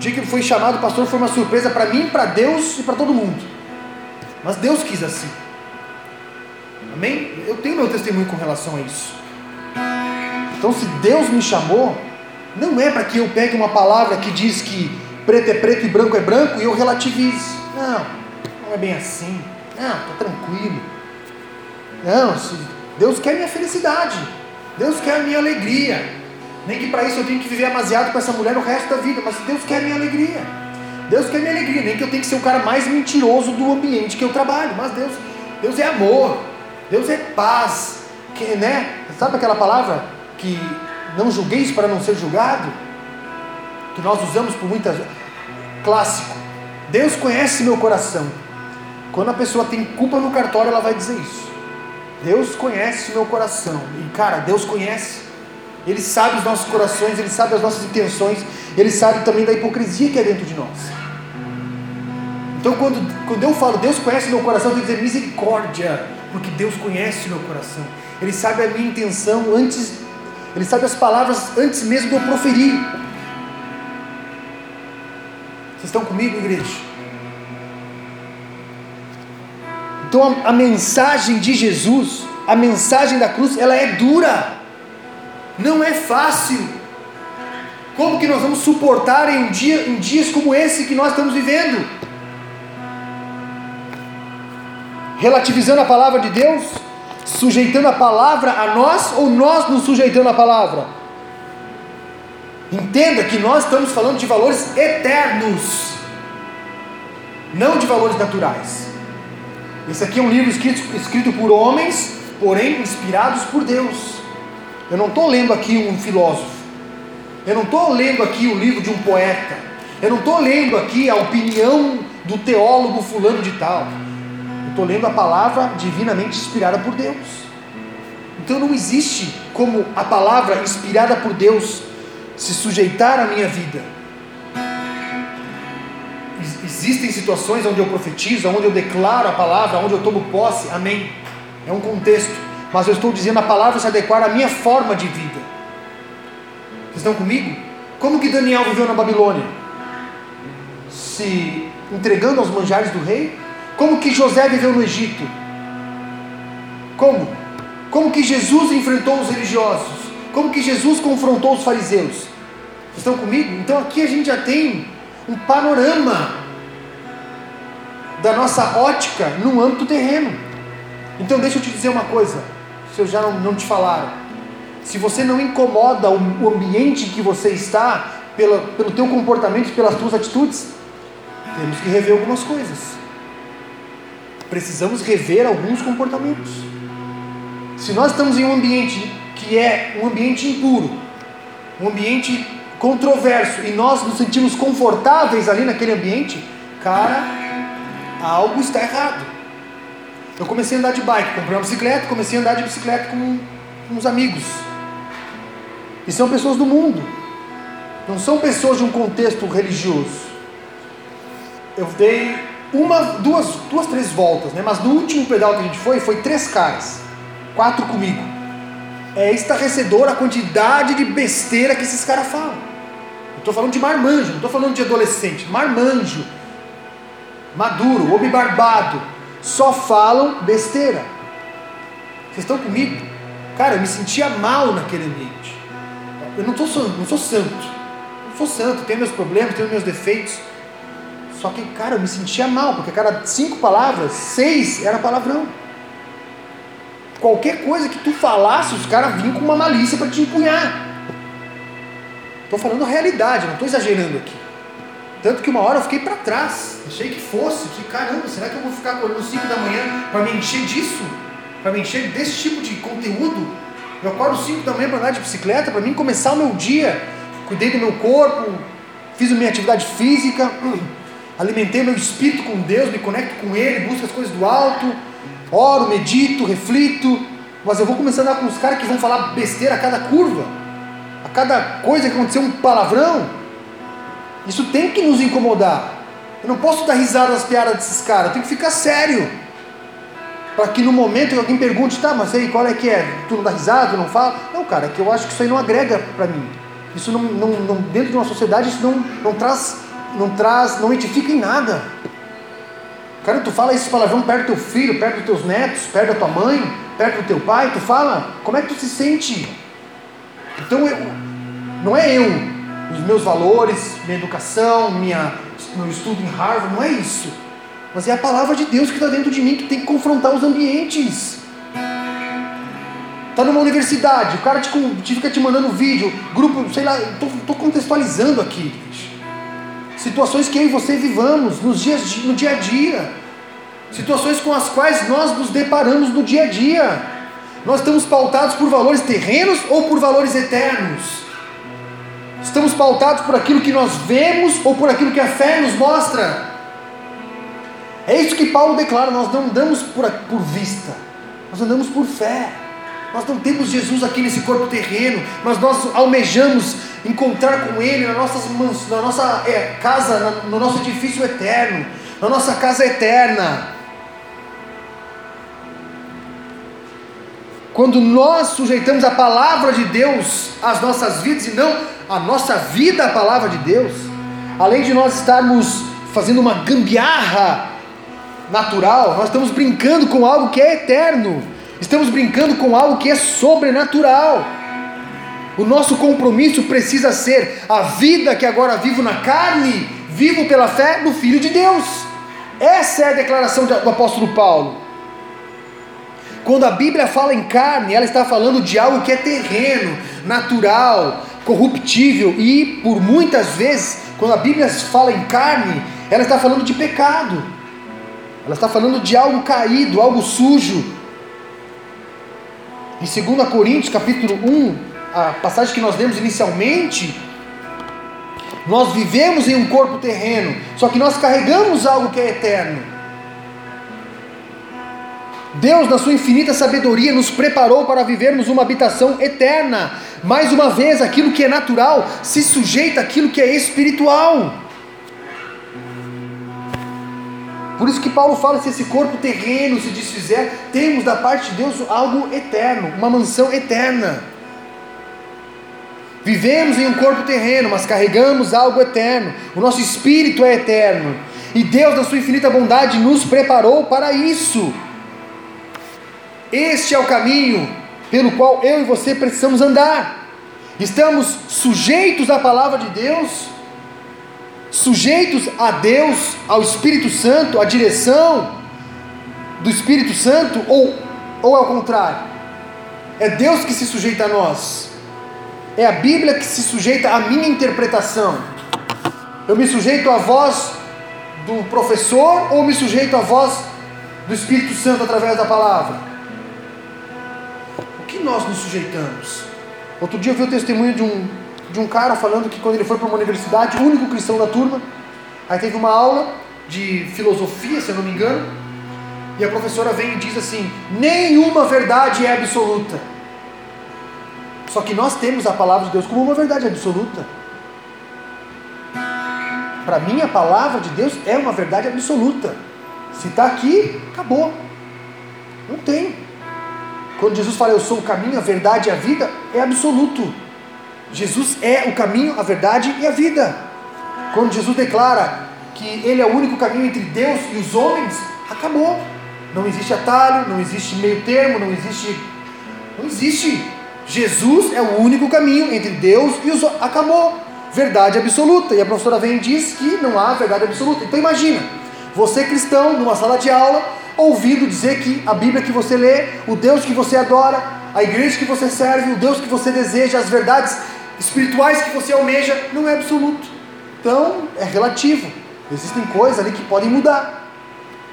dia que foi chamado pastor foi uma surpresa para mim, para Deus e para todo mundo. Mas Deus quis assim. Amém? Eu tenho meu testemunho com relação a isso. Então, se Deus me chamou, não é para que eu pegue uma palavra que diz que preto é preto e branco é branco e eu relativize. Não, não é bem assim. Não, está tranquilo. Não, Deus quer minha felicidade. Deus quer a minha alegria. Nem que para isso eu tenha que viver amasiado com essa mulher o resto da vida, mas Deus quer minha alegria. Deus quer minha alegria, nem que eu tenha que ser o cara mais mentiroso do ambiente que eu trabalho, mas Deus, Deus é amor, Deus é paz, que, né? Sabe aquela palavra que não julgueis para não ser julgado? Que nós usamos por muitas clássico. Deus conhece meu coração. Quando a pessoa tem culpa no cartório, ela vai dizer isso. Deus conhece meu coração. E cara, Deus conhece ele sabe os nossos corações, Ele sabe as nossas intenções, Ele sabe também da hipocrisia que é dentro de nós. Então, quando, quando eu falo Deus conhece meu coração, eu tenho que dizer misericórdia, porque Deus conhece o meu coração. Ele sabe a minha intenção antes, Ele sabe as palavras antes mesmo de eu proferir. Vocês estão comigo, igreja? Então, a, a mensagem de Jesus, a mensagem da cruz, ela é dura. Não é fácil. Como que nós vamos suportar em, um dia, em dias como esse que nós estamos vivendo? Relativizando a palavra de Deus? Sujeitando a palavra a nós ou nós nos sujeitando à palavra? Entenda que nós estamos falando de valores eternos, não de valores naturais. Esse aqui é um livro escrito, escrito por homens, porém inspirados por Deus. Eu não estou lendo aqui um filósofo, eu não estou lendo aqui o livro de um poeta, eu não estou lendo aqui a opinião do teólogo fulano de tal. Eu estou lendo a palavra divinamente inspirada por Deus. Então não existe como a palavra inspirada por Deus se sujeitar à minha vida. Existem situações onde eu profetizo, onde eu declaro a palavra, onde eu tomo posse, amém. É um contexto, mas eu estou dizendo a palavra se adequar à minha forma de vida. Vocês estão comigo? Como que Daniel viveu na Babilônia? Se entregando aos manjares do rei? Como que José viveu no Egito? Como? Como que Jesus enfrentou os religiosos? Como que Jesus confrontou os fariseus? Estão comigo? Então aqui a gente já tem um panorama da nossa ótica no âmbito terreno. Então deixa eu te dizer uma coisa, se eu já não, não te falaram. Se você não incomoda o, o ambiente que você está, pela, pelo teu comportamento, pelas tuas atitudes, temos que rever algumas coisas. Precisamos rever alguns comportamentos. Se nós estamos em um ambiente que é um ambiente impuro, um ambiente controverso, e nós nos sentimos confortáveis ali naquele ambiente, cara, algo está errado. Eu comecei a andar de bike, comprei uma bicicleta, comecei a andar de bicicleta com, uns amigos. E são pessoas do mundo, não são pessoas de um contexto religioso. Eu dei uma, duas, duas, três voltas, né? Mas no último pedal que a gente foi, foi três caras, quatro comigo. É estarrecedor a quantidade de besteira que esses caras falam. Eu estou falando de marmanjo, não estou falando de adolescente, marmanjo, maduro, homem barbado, só falam besteira. Vocês estão comigo? Cara, eu me sentia mal naquele ambiente. Eu não, tô, não sou santo, não sou santo, tenho meus problemas, tenho meus defeitos. Só que, cara, eu me sentia mal, porque cada cinco palavras, seis era palavrão. Qualquer coisa que tu falasse, os caras vinham com uma malícia para te empunhar. Estou falando a realidade, não estou exagerando aqui. Tanto que uma hora eu fiquei para trás. Achei que fosse, que caramba, será que eu vou ficar acordando 5 da manhã para me encher disso? Para me encher desse tipo de conteúdo? Eu acordo 5 da manhã para andar de bicicleta, para mim começar o meu dia. Cuidei do meu corpo, fiz a minha atividade física. alimentei meu espírito com Deus, me conecto com Ele, busco as coisas do alto, oro, medito, reflito, mas eu vou começar a andar com os caras que vão falar besteira a cada curva, a cada coisa que acontecer um palavrão. Isso tem que nos incomodar. Eu não posso dar risada nas piadas desses caras, eu tenho que ficar sério. Para que no momento que alguém pergunte, tá, mas aí qual é que é? Tu não dá risada, tu não fala? Não, cara, é que eu acho que isso aí não agrega para mim. Isso não, não, não, dentro de uma sociedade, isso não, não traz não traz, não edifica em nada. Cara, tu fala esses palavrão perto do teu filho, perto dos teus netos, perto da tua mãe, perto do teu pai, tu fala, como é que tu se sente? Então, eu, não é eu, os meus valores, minha educação, minha, meu estudo em Harvard, não é isso. Mas é a palavra de Deus que está dentro de mim que tem que confrontar os ambientes. Está numa universidade, o cara te, te, fica te mandando vídeo, grupo, sei lá, estou contextualizando aqui. Situações que eu e você vivamos nos dias, no dia a dia. Situações com as quais nós nos deparamos no dia a dia. Nós estamos pautados por valores terrenos ou por valores eternos? Estamos pautados por aquilo que nós vemos ou por aquilo que a fé nos mostra? É isso que Paulo declara: nós não andamos por, por vista, nós andamos por fé. Nós não temos Jesus aqui nesse corpo terreno, mas nós almejamos encontrar com Ele na nossa, na nossa é, casa, no nosso edifício eterno, na nossa casa eterna. Quando nós sujeitamos a palavra de Deus às nossas vidas e não a nossa vida à palavra de Deus, além de nós estarmos fazendo uma gambiarra natural, nós estamos brincando com algo que é eterno, estamos brincando com algo que é sobrenatural. O nosso compromisso precisa ser a vida que agora vivo na carne, vivo pela fé no Filho de Deus. Essa é a declaração do apóstolo Paulo. Quando a Bíblia fala em carne, ela está falando de algo que é terreno, natural, corruptível e, por muitas vezes, quando a Bíblia fala em carne, ela está falando de pecado, ela está falando de algo caído, algo sujo. Em 2 Coríntios, capítulo 1, a passagem que nós lemos inicialmente, nós vivemos em um corpo terreno, só que nós carregamos algo que é eterno. Deus, na sua infinita sabedoria, nos preparou para vivermos uma habitação eterna. Mais uma vez, aquilo que é natural se sujeita àquilo que é espiritual. Por isso que Paulo fala: se esse corpo terreno se desfizer, temos da parte de Deus algo eterno, uma mansão eterna. Vivemos em um corpo terreno, mas carregamos algo eterno. O nosso espírito é eterno. E Deus, na sua infinita bondade, nos preparou para isso. Este é o caminho pelo qual eu e você precisamos andar. Estamos sujeitos à palavra de Deus, sujeitos a Deus, ao Espírito Santo, à direção do Espírito Santo, ou, ou ao contrário? É Deus que se sujeita a nós, é a Bíblia que se sujeita à minha interpretação. Eu me sujeito à voz do professor ou me sujeito à voz do Espírito Santo através da palavra? Nós nos sujeitamos? Outro dia eu vi o testemunho de um, de um cara falando que quando ele foi para uma universidade, o único cristão da turma, aí teve uma aula de filosofia, se eu não me engano, e a professora vem e diz assim: nenhuma verdade é absoluta. Só que nós temos a palavra de Deus como uma verdade absoluta. Para mim, a palavra de Deus é uma verdade absoluta. Se está aqui, acabou. Não tem. Quando Jesus fala eu sou o caminho, a verdade e a vida, é absoluto. Jesus é o caminho, a verdade e a vida. Quando Jesus declara que Ele é o único caminho entre Deus e os homens, acabou. Não existe atalho, não existe meio termo, não existe. Não existe. Jesus é o único caminho entre Deus e os homens. Acabou. Verdade absoluta. E a professora vem e diz que não há verdade absoluta. Então imagina, você cristão, numa sala de aula, ouvindo dizer que a Bíblia que você lê, o Deus que você adora, a igreja que você serve, o Deus que você deseja, as verdades espirituais que você almeja, não é absoluto. Então, é relativo. Existem coisas ali que podem mudar.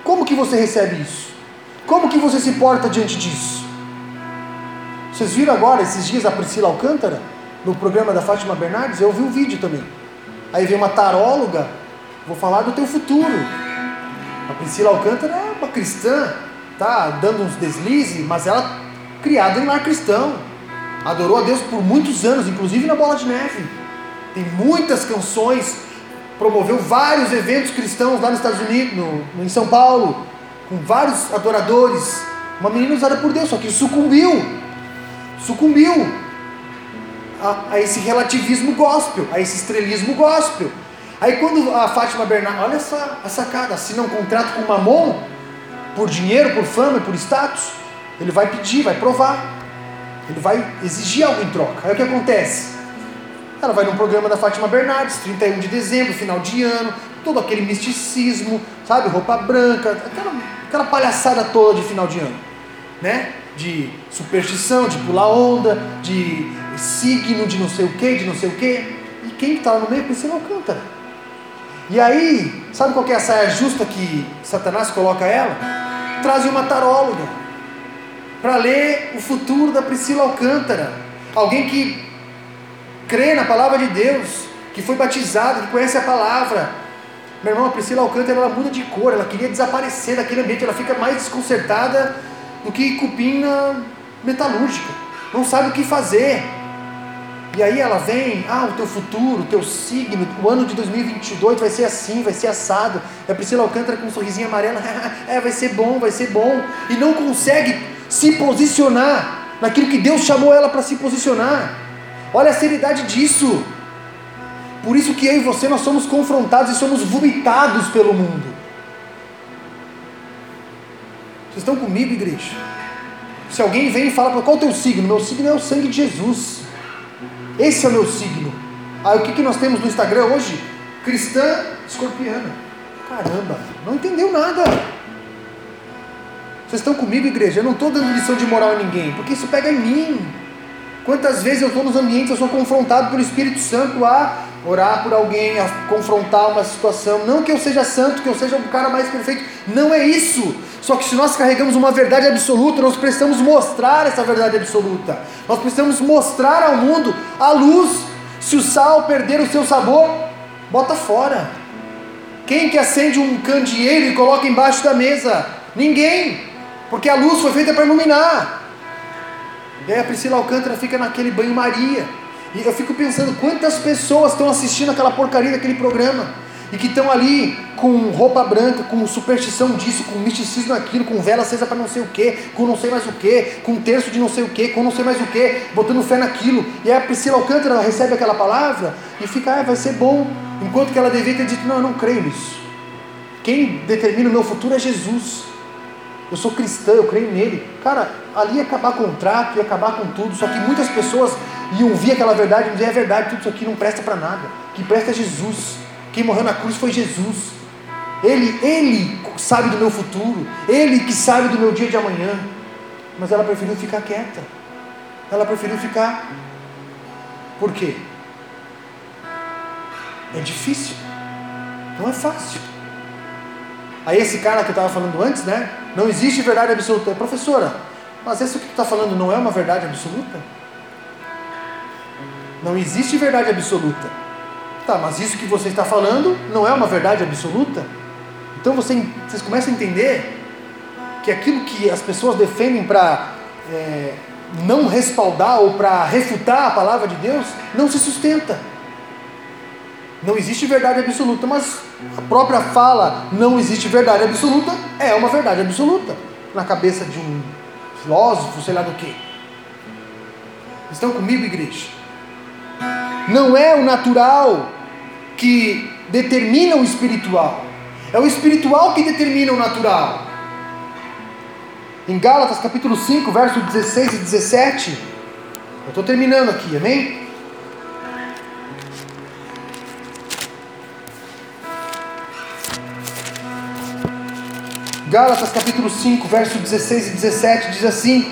Como que você recebe isso? Como que você se porta diante disso? Vocês viram agora, esses dias, a Priscila Alcântara, no programa da Fátima Bernardes? Eu vi um vídeo também. Aí vem uma taróloga, vou falar do teu futuro. A Priscila Alcântara é uma cristã, tá dando uns deslizes, mas ela criada em lar cristão. Adorou a Deus por muitos anos, inclusive na Bola de Neve. Tem muitas canções, promoveu vários eventos cristãos lá nos Estados Unidos, no, em São Paulo, com vários adoradores. Uma menina usada por Deus, só que sucumbiu. Sucumbiu a, a esse relativismo gospel, a esse estrelismo gospel. Aí quando a Fátima Bernardes, olha essa a sacada, assina um contrato com o Mamon, por dinheiro, por fama, por status, ele vai pedir, vai provar. Ele vai exigir algo em troca. Aí o que acontece? Ela vai num programa da Fátima Bernardes, 31 de dezembro, final de ano, todo aquele misticismo, sabe? Roupa branca, aquela, aquela palhaçada toda de final de ano, né? De superstição, de pular onda, de signo, de não sei o que, de não sei o que. E quem está no meio? Priscila Alcântara. E aí, sabe qual é a saia justa que Satanás coloca ela? Traz uma taróloga para ler o futuro da Priscila Alcântara. Alguém que crê na palavra de Deus, que foi batizado, que conhece a palavra. Meu irmão, a Priscila Alcântara ela muda de cor, ela queria desaparecer daquele ambiente, ela fica mais desconcertada do que cupim na metalúrgica. Não sabe o que fazer. E aí ela vem, ah, o teu futuro, o teu signo, o ano de 2022 vai ser assim, vai ser assado. A Priscila Alcântara com um sorrisinho amarelo, é, vai ser bom, vai ser bom. E não consegue se posicionar naquilo que Deus chamou ela para se posicionar. Olha a seriedade disso. Por isso que eu e você nós somos confrontados e somos vomitados pelo mundo. Vocês estão comigo, igreja? Se alguém vem e fala, qual é o teu signo? Meu signo é o sangue de Jesus. Esse é o meu signo. Aí o que, que nós temos no Instagram hoje? Cristã escorpiana. Caramba, não entendeu nada. Vocês estão comigo, igreja? Eu não estou dando lição de moral a ninguém, porque isso pega em mim. Quantas vezes eu estou nos ambientes, eu sou confrontado pelo Espírito Santo a orar por alguém, confrontar uma situação. Não que eu seja santo, que eu seja o cara mais perfeito. Não é isso. Só que se nós carregamos uma verdade absoluta, nós precisamos mostrar essa verdade absoluta. Nós precisamos mostrar ao mundo a luz. Se o sal perder o seu sabor, bota fora. Quem que acende um candeeiro e coloca embaixo da mesa? Ninguém. Porque a luz foi feita para iluminar. E aí a Priscila Alcântara fica naquele banho-maria. E eu fico pensando quantas pessoas estão assistindo aquela porcaria daquele programa e que estão ali com roupa branca, com superstição disso, com misticismo naquilo, com vela acesa para não sei o que, com não sei mais o que, com terço de não sei o que, com não sei mais o que, botando fé naquilo. E aí a Priscila Alcântara recebe aquela palavra e fica, ah, vai ser bom. Enquanto que ela devia ter dito, não, eu não creio nisso. Quem determina o meu futuro é Jesus. Eu sou cristã, eu creio nele. Cara, ali ia acabar contrato, ia acabar com tudo. Só que muitas pessoas iam ouvir aquela verdade e dizer, é verdade, tudo isso aqui não presta para nada. Que presta é Jesus. Quem morreu na cruz foi Jesus. Ele, ele sabe do meu futuro. Ele que sabe do meu dia de amanhã. Mas ela preferiu ficar quieta. Ela preferiu ficar. Por quê? É difícil. Não é fácil. Aí esse cara que eu estava falando antes, né? Não existe verdade absoluta. Professora, mas isso que tu está falando não é uma verdade absoluta? Não existe verdade absoluta. Tá, mas isso que você está falando não é uma verdade absoluta? Então você, vocês começam a entender que aquilo que as pessoas defendem para é, não respaldar ou para refutar a palavra de Deus não se sustenta. Não existe verdade absoluta, mas a própria fala não existe verdade absoluta é uma verdade absoluta na cabeça de um filósofo, sei lá do que. Estão comigo, igreja? Não é o natural que determina o espiritual. É o espiritual que determina o natural. Em Gálatas capítulo 5, versos 16 e 17. Eu estou terminando aqui, amém? Gálatas capítulo 5, versos 16 e 17 diz assim: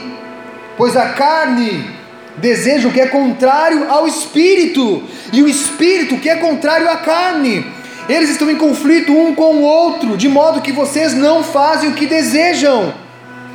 Pois a carne deseja o que é contrário ao espírito, e o espírito que é contrário à carne. Eles estão em conflito um com o outro, de modo que vocês não fazem o que desejam.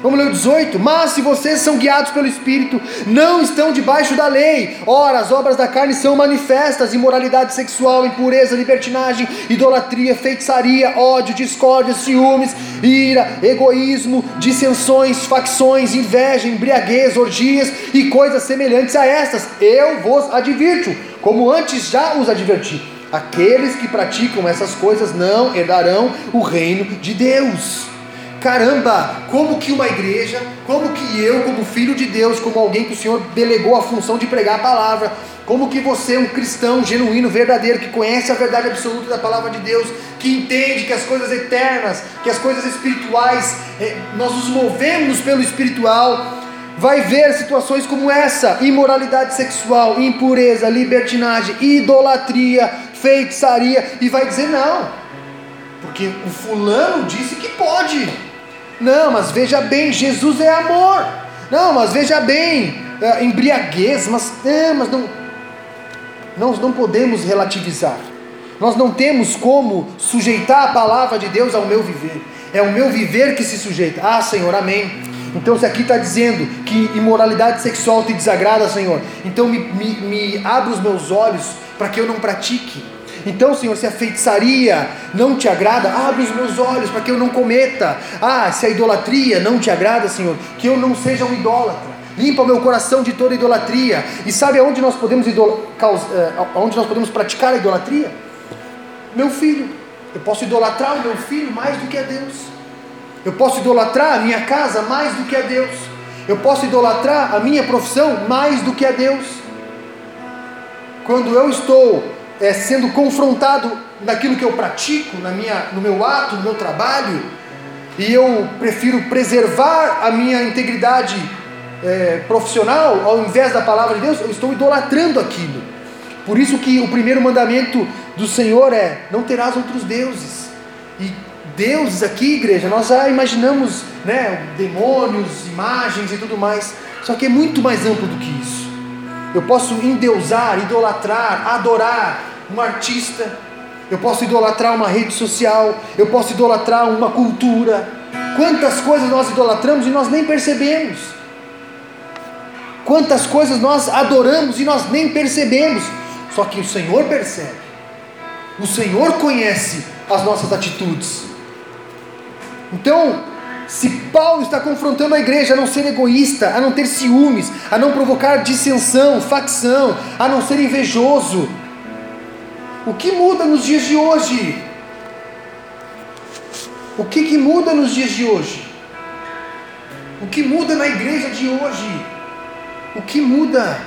Vamos ler o 18. Mas se vocês são guiados pelo Espírito, não estão debaixo da lei. Ora, as obras da carne são manifestas: imoralidade sexual, impureza, libertinagem, idolatria, feitiçaria, ódio, discórdia, ciúmes, ira, egoísmo, dissensões, facções, inveja, embriaguez, orgias e coisas semelhantes a estas. Eu vos advirto, como antes já os adverti. Aqueles que praticam essas coisas não herdarão o reino de Deus. Caramba, como que uma igreja, como que eu, como filho de Deus, como alguém que o Senhor delegou a função de pregar a palavra, como que você, um cristão genuíno, verdadeiro, que conhece a verdade absoluta da palavra de Deus, que entende que as coisas eternas, que as coisas espirituais, eh, nós nos movemos pelo espiritual, vai ver situações como essa: imoralidade sexual, impureza, libertinagem, idolatria, feitiçaria, e vai dizer não, porque o fulano disse que pode. Não, mas veja bem, Jesus é amor. Não, mas veja bem, é, embriaguez, mas, é, mas não, nós não podemos relativizar. Nós não temos como sujeitar a palavra de Deus ao meu viver. É o meu viver que se sujeita. Ah, Senhor, amém. Então, se aqui está dizendo que imoralidade sexual te desagrada, Senhor, então me, me, me abra os meus olhos para que eu não pratique. Então, Senhor, se a feitiçaria não te agrada, abre os meus olhos para que eu não cometa. Ah, se a idolatria não te agrada, Senhor, que eu não seja um idólatra. Limpa o meu coração de toda idolatria. E sabe aonde nós podemos. Eh, aonde nós podemos praticar a idolatria? Meu filho. Eu posso idolatrar o meu filho mais do que a Deus. Eu posso idolatrar a minha casa mais do que a Deus. Eu posso idolatrar a minha profissão mais do que a Deus. Quando eu estou é, sendo confrontado naquilo que eu pratico, na minha, no meu ato, no meu trabalho, e eu prefiro preservar a minha integridade é, profissional ao invés da palavra de Deus, eu estou idolatrando aquilo. Por isso que o primeiro mandamento do Senhor é: não terás outros deuses. E deuses aqui, igreja, nós já imaginamos, né, demônios, imagens e tudo mais. Só que é muito mais amplo do que isso. Eu posso endeusar, idolatrar, adorar um artista. Eu posso idolatrar uma rede social. Eu posso idolatrar uma cultura. Quantas coisas nós idolatramos e nós nem percebemos. Quantas coisas nós adoramos e nós nem percebemos. Só que o Senhor percebe. O Senhor conhece as nossas atitudes. Então, se Paulo está confrontando a igreja a não ser egoísta, a não ter ciúmes, a não provocar dissensão, facção, a não ser invejoso, o que muda nos dias de hoje? O que, que muda nos dias de hoje? O que muda na igreja de hoje? O que muda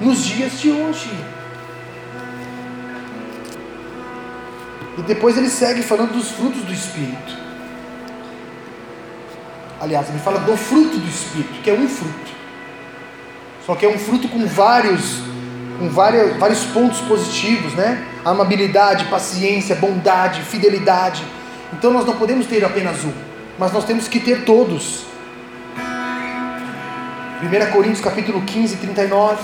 nos dias de hoje? E depois ele segue falando dos frutos do Espírito. Aliás, ele fala do fruto do Espírito, que é um fruto. Só que é um fruto com vários, com vários, vários pontos positivos, né? Amabilidade, paciência, bondade, fidelidade. Então nós não podemos ter apenas um, mas nós temos que ter todos. 1 Coríntios capítulo 15, 39.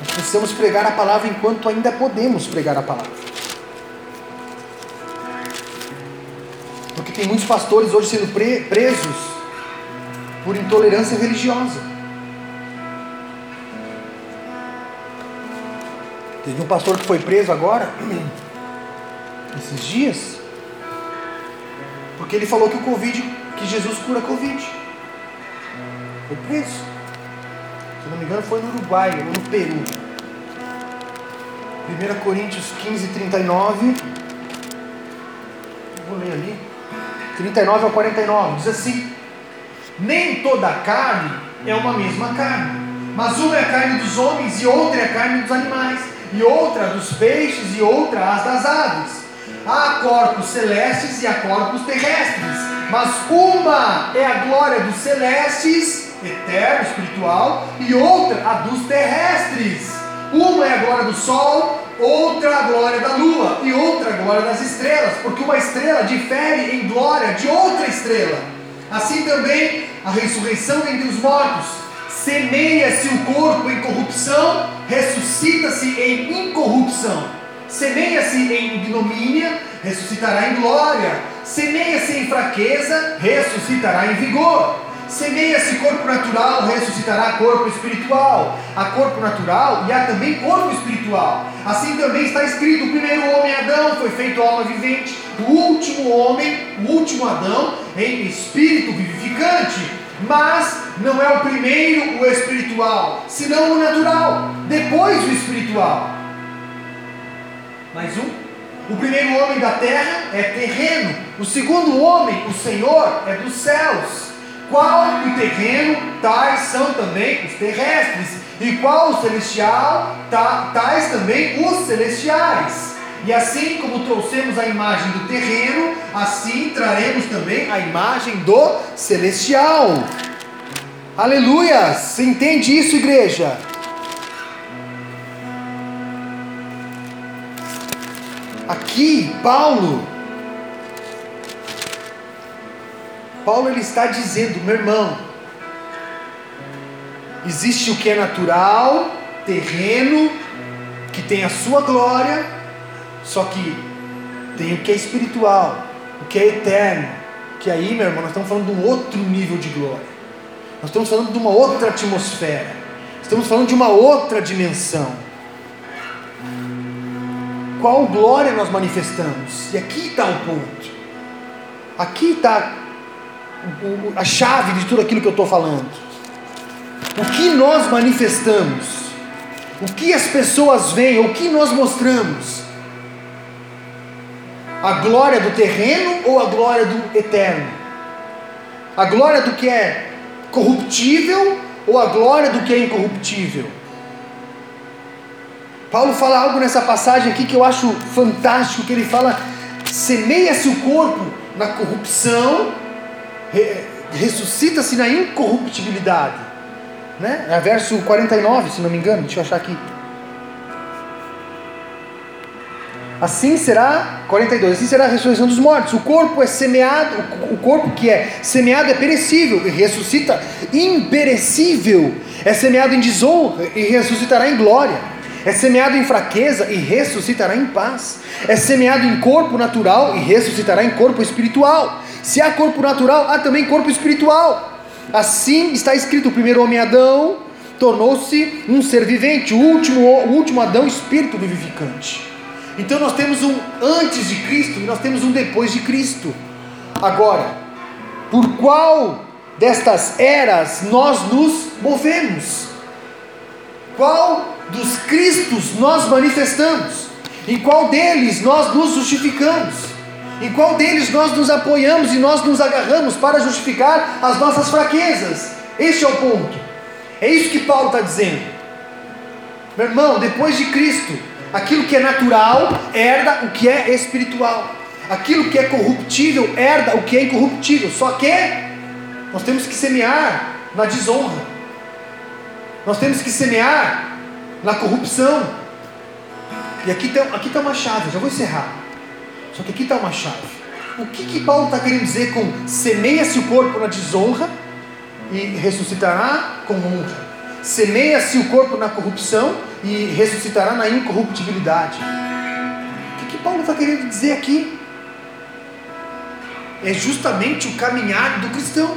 Nós precisamos pregar a palavra enquanto ainda podemos pregar a palavra. Porque tem muitos pastores hoje sendo pre presos por intolerância religiosa. Teve um pastor que foi preso agora, esses dias, porque ele falou que o Covid, que Jesus cura Covid. Foi preso. Se não me engano, foi no Uruguai ou no Peru. 1 Coríntios 15, 39. Vou ler ali. 39 ao 49. Diz assim: Nem toda carne é uma mesma carne, mas uma é a carne dos homens, e outra é a carne dos animais, e outra dos peixes, e outra as das aves. Há corpos celestes e há corpos terrestres, mas uma é a glória dos celestes, eterno, espiritual, e outra a dos terrestres. Uma é a glória do sol, outra a glória da lua, e outra a glória das estrelas, porque uma estrela difere em glória de outra estrela. Assim também a ressurreição entre os mortos. Semeia-se o corpo em corrupção, ressuscita-se em incorrupção. Semeia-se em ignomínia, ressuscitará em glória. Semeia-se em fraqueza, ressuscitará em vigor. Semeia-se corpo natural, ressuscitará corpo espiritual. Há corpo natural e há também corpo espiritual. Assim também está escrito: o primeiro homem Adão foi feito alma vivente, o último homem, o último Adão, em espírito vivificante. Mas não é o primeiro o espiritual, senão o natural, depois o espiritual. Mais um. O primeiro homem da terra é terreno, o segundo homem, o Senhor, é dos céus. Qual o terreno, tais são também os terrestres, e qual o celestial, tais também os celestiais. E assim como trouxemos a imagem do terreno, assim traremos também a imagem do celestial. Aleluia! Você entende isso, igreja? Aqui, Paulo, Paulo ele está dizendo, meu irmão, existe o que é natural, terreno, que tem a sua glória, só que tem o que é espiritual, o que é eterno, que aí, meu irmão, nós estamos falando de um outro nível de glória. Nós estamos falando de uma outra atmosfera. Estamos falando de uma outra dimensão. Qual glória nós manifestamos? E aqui está o ponto. Aqui está a chave de tudo aquilo que eu estou falando. O que nós manifestamos? O que as pessoas veem? O que nós mostramos? A glória do terreno ou a glória do eterno? A glória do que é corruptível ou a glória do que é incorruptível? Paulo fala algo nessa passagem aqui que eu acho fantástico, que ele fala: semeia-se o corpo na corrupção, ressuscita-se na incorruptibilidade. Né? É verso 49, se não me engano, deixa eu achar aqui. Assim será, 42, assim será a ressurreição dos mortos. O corpo é semeado, o corpo que é semeado é perecível e ressuscita imperecível. É semeado em desonra e ressuscitará em glória. É semeado em fraqueza e ressuscitará em paz. É semeado em corpo natural e ressuscitará em corpo espiritual. Se há corpo natural, há também corpo espiritual. Assim está escrito: o primeiro homem Adão tornou-se um ser vivente, o último, o último Adão, espírito vivificante. Então nós temos um antes de Cristo e nós temos um depois de Cristo. Agora, por qual destas eras nós nos movemos? Qual dos Cristos nós manifestamos? Em qual deles nós nos justificamos? Em qual deles nós nos apoiamos e nós nos agarramos para justificar as nossas fraquezas? Este é o ponto. É isso que Paulo está dizendo. Meu irmão, depois de Cristo, Aquilo que é natural herda o que é espiritual. Aquilo que é corruptível herda o que é incorruptível. Só que nós temos que semear na desonra. Nós temos que semear na corrupção. E aqui está aqui tá uma chave, já vou encerrar. Só que aqui está uma chave. O que, que Paulo está querendo dizer com semeia-se o corpo na desonra e ressuscitará com honra? Semeia-se o corpo na corrupção e ressuscitará na incorruptibilidade. O que, que Paulo está querendo dizer aqui? É justamente o caminhar do cristão.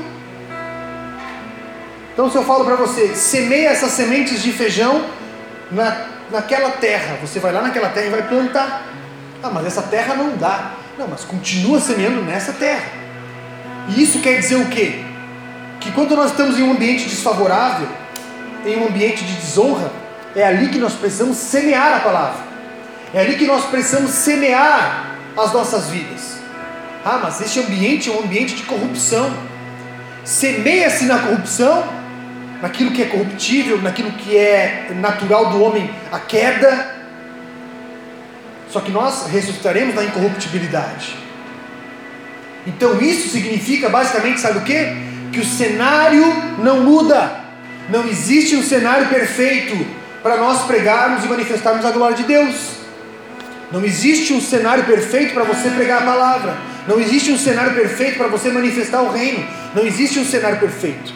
Então, se eu falo para você, semeia essas sementes de feijão na, naquela terra, você vai lá naquela terra e vai plantar. Ah, mas essa terra não dá. Não, mas continua semeando nessa terra. E isso quer dizer o quê? Que quando nós estamos em um ambiente desfavorável, em um ambiente de desonra, é ali que nós precisamos semear a palavra. É ali que nós precisamos semear as nossas vidas. Ah, mas este ambiente é um ambiente de corrupção. Semeia-se na corrupção, naquilo que é corruptível, naquilo que é natural do homem, a queda. Só que nós ressuscitaremos na incorruptibilidade. Então isso significa basicamente, sabe o que? Que o cenário não muda. Não existe um cenário perfeito para nós pregarmos e manifestarmos a glória de Deus. Não existe um cenário perfeito para você pregar a palavra. Não existe um cenário perfeito para você manifestar o reino. Não existe um cenário perfeito.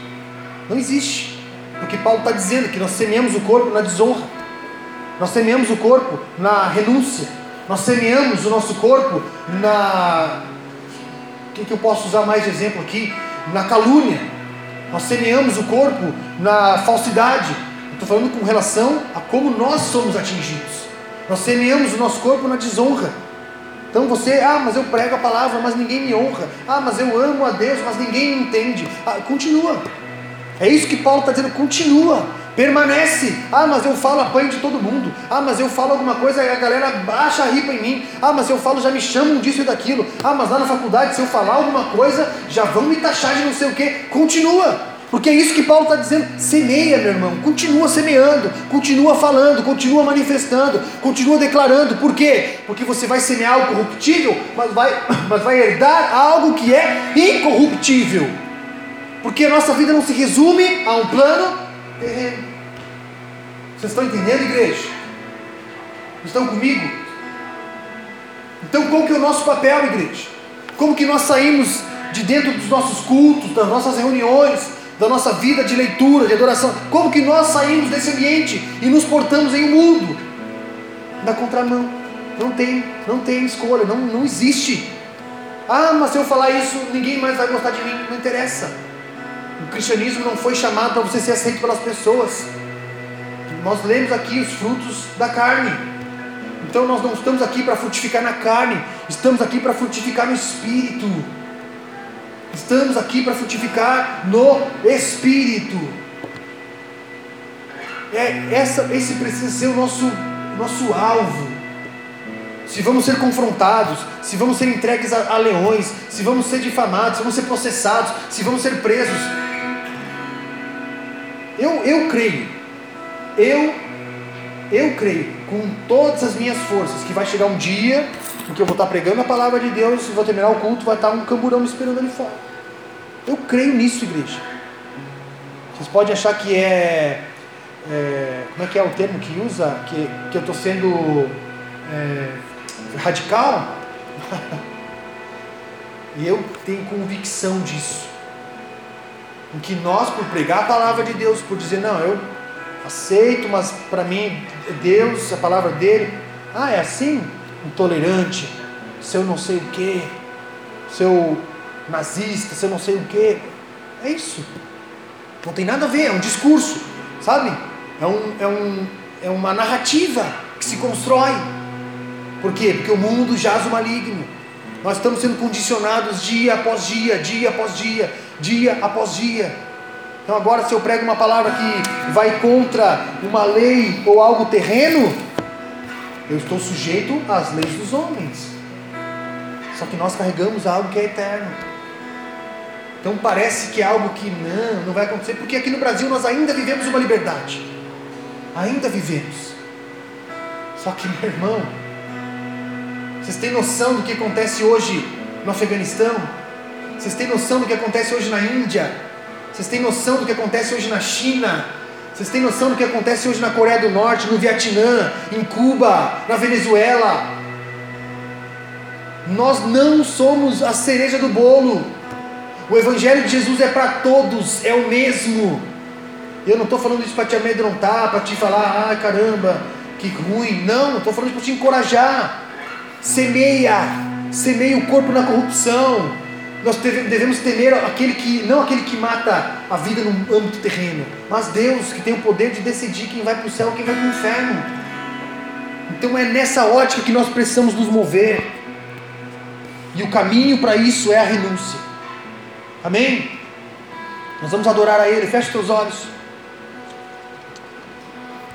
Não existe. Porque Paulo está dizendo que nós semeamos o corpo na desonra. Nós semeamos o corpo na renúncia. Nós semeamos o nosso corpo na. O que, que eu posso usar mais de exemplo aqui? Na calúnia. Nós semeamos o corpo na falsidade Estou falando com relação a como nós somos atingidos. Nós semeamos o nosso corpo na desonra. Então você, ah, mas eu prego a palavra, mas ninguém me honra. Ah, mas eu amo a Deus, mas ninguém me entende. Ah, continua. É isso que Paulo está dizendo, continua, permanece. Ah, mas eu falo apanho de todo mundo. Ah, mas eu falo alguma coisa e a galera baixa a ripa em mim. Ah, mas eu falo, já me chamam disso e daquilo. Ah, mas lá na faculdade, se eu falar alguma coisa, já vão me taxar de não sei o que. Continua. Porque é isso que Paulo está dizendo. Semeia, meu irmão. Continua semeando, continua falando, continua manifestando, continua declarando. Por quê? Porque você vai semear algo corruptível, mas vai, mas vai herdar algo que é incorruptível. Porque a nossa vida não se resume a um plano terreno. Vocês estão entendendo, igreja? Estão comigo? Então, qual que é o nosso papel, igreja? Como que nós saímos de dentro dos nossos cultos, das nossas reuniões, da nossa vida de leitura, de adoração. Como que nós saímos desse ambiente e nos portamos em um mundo? Na contramão. Não tem, não tem escolha, não, não existe. Ah, mas se eu falar isso, ninguém mais vai gostar de mim. Não interessa. O cristianismo não foi chamado para você ser aceito pelas pessoas. Nós lemos aqui os frutos da carne. Então nós não estamos aqui para frutificar na carne, estamos aqui para frutificar no espírito. Estamos aqui para frutificar no Espírito. É, essa, esse precisa ser o nosso, nosso alvo. Se vamos ser confrontados, se vamos ser entregues a, a leões, se vamos ser difamados, se vamos ser processados, se vamos ser presos. Eu, eu creio, eu, eu creio com todas as minhas forças que vai chegar um dia em que eu vou estar pregando a palavra de Deus e vou terminar o culto, vai estar um camburão me esperando ali fora. Eu creio nisso, igreja. Vocês podem achar que é, é, Como é que é o termo que usa? Que, que eu estou sendo. É, radical. e eu tenho convicção disso. Em que nós, por pregar a palavra de Deus, por dizer, não, eu aceito, mas para mim, Deus, a palavra dele, ah, é assim? Intolerante, seu não sei o que, seu nazista, seu não sei o que. É isso. Não tem nada a ver, é um discurso, sabe? É, um, é, um, é uma narrativa que se constrói. Por quê? Porque o mundo jaz o maligno. Nós estamos sendo condicionados dia após dia, dia após dia, dia após dia. Então agora se eu prego uma palavra que vai contra uma lei ou algo terreno, eu estou sujeito às leis dos homens. Só que nós carregamos algo que é eterno. Então parece que é algo que não, não vai acontecer, porque aqui no Brasil nós ainda vivemos uma liberdade. Ainda vivemos. Só que, meu irmão, vocês têm noção do que acontece hoje no Afeganistão? Vocês têm noção do que acontece hoje na Índia? Vocês têm noção do que acontece hoje na China? Vocês têm noção do que acontece hoje na Coreia do Norte, no Vietnã, em Cuba, na Venezuela? Nós não somos a cereja do bolo. O Evangelho de Jesus é para todos, é o mesmo. Eu não estou falando isso para te amedrontar, para te falar, ah caramba, que ruim. Não, estou falando para te encorajar. Semeia, semeia o corpo na corrupção. Nós devemos temer aquele que, não aquele que mata a vida no âmbito terreno, mas Deus que tem o poder de decidir quem vai para o céu e quem vai para o inferno. Então é nessa ótica que nós precisamos nos mover. E o caminho para isso é a renúncia. Amém? Nós vamos adorar a Ele. Feche teus olhos.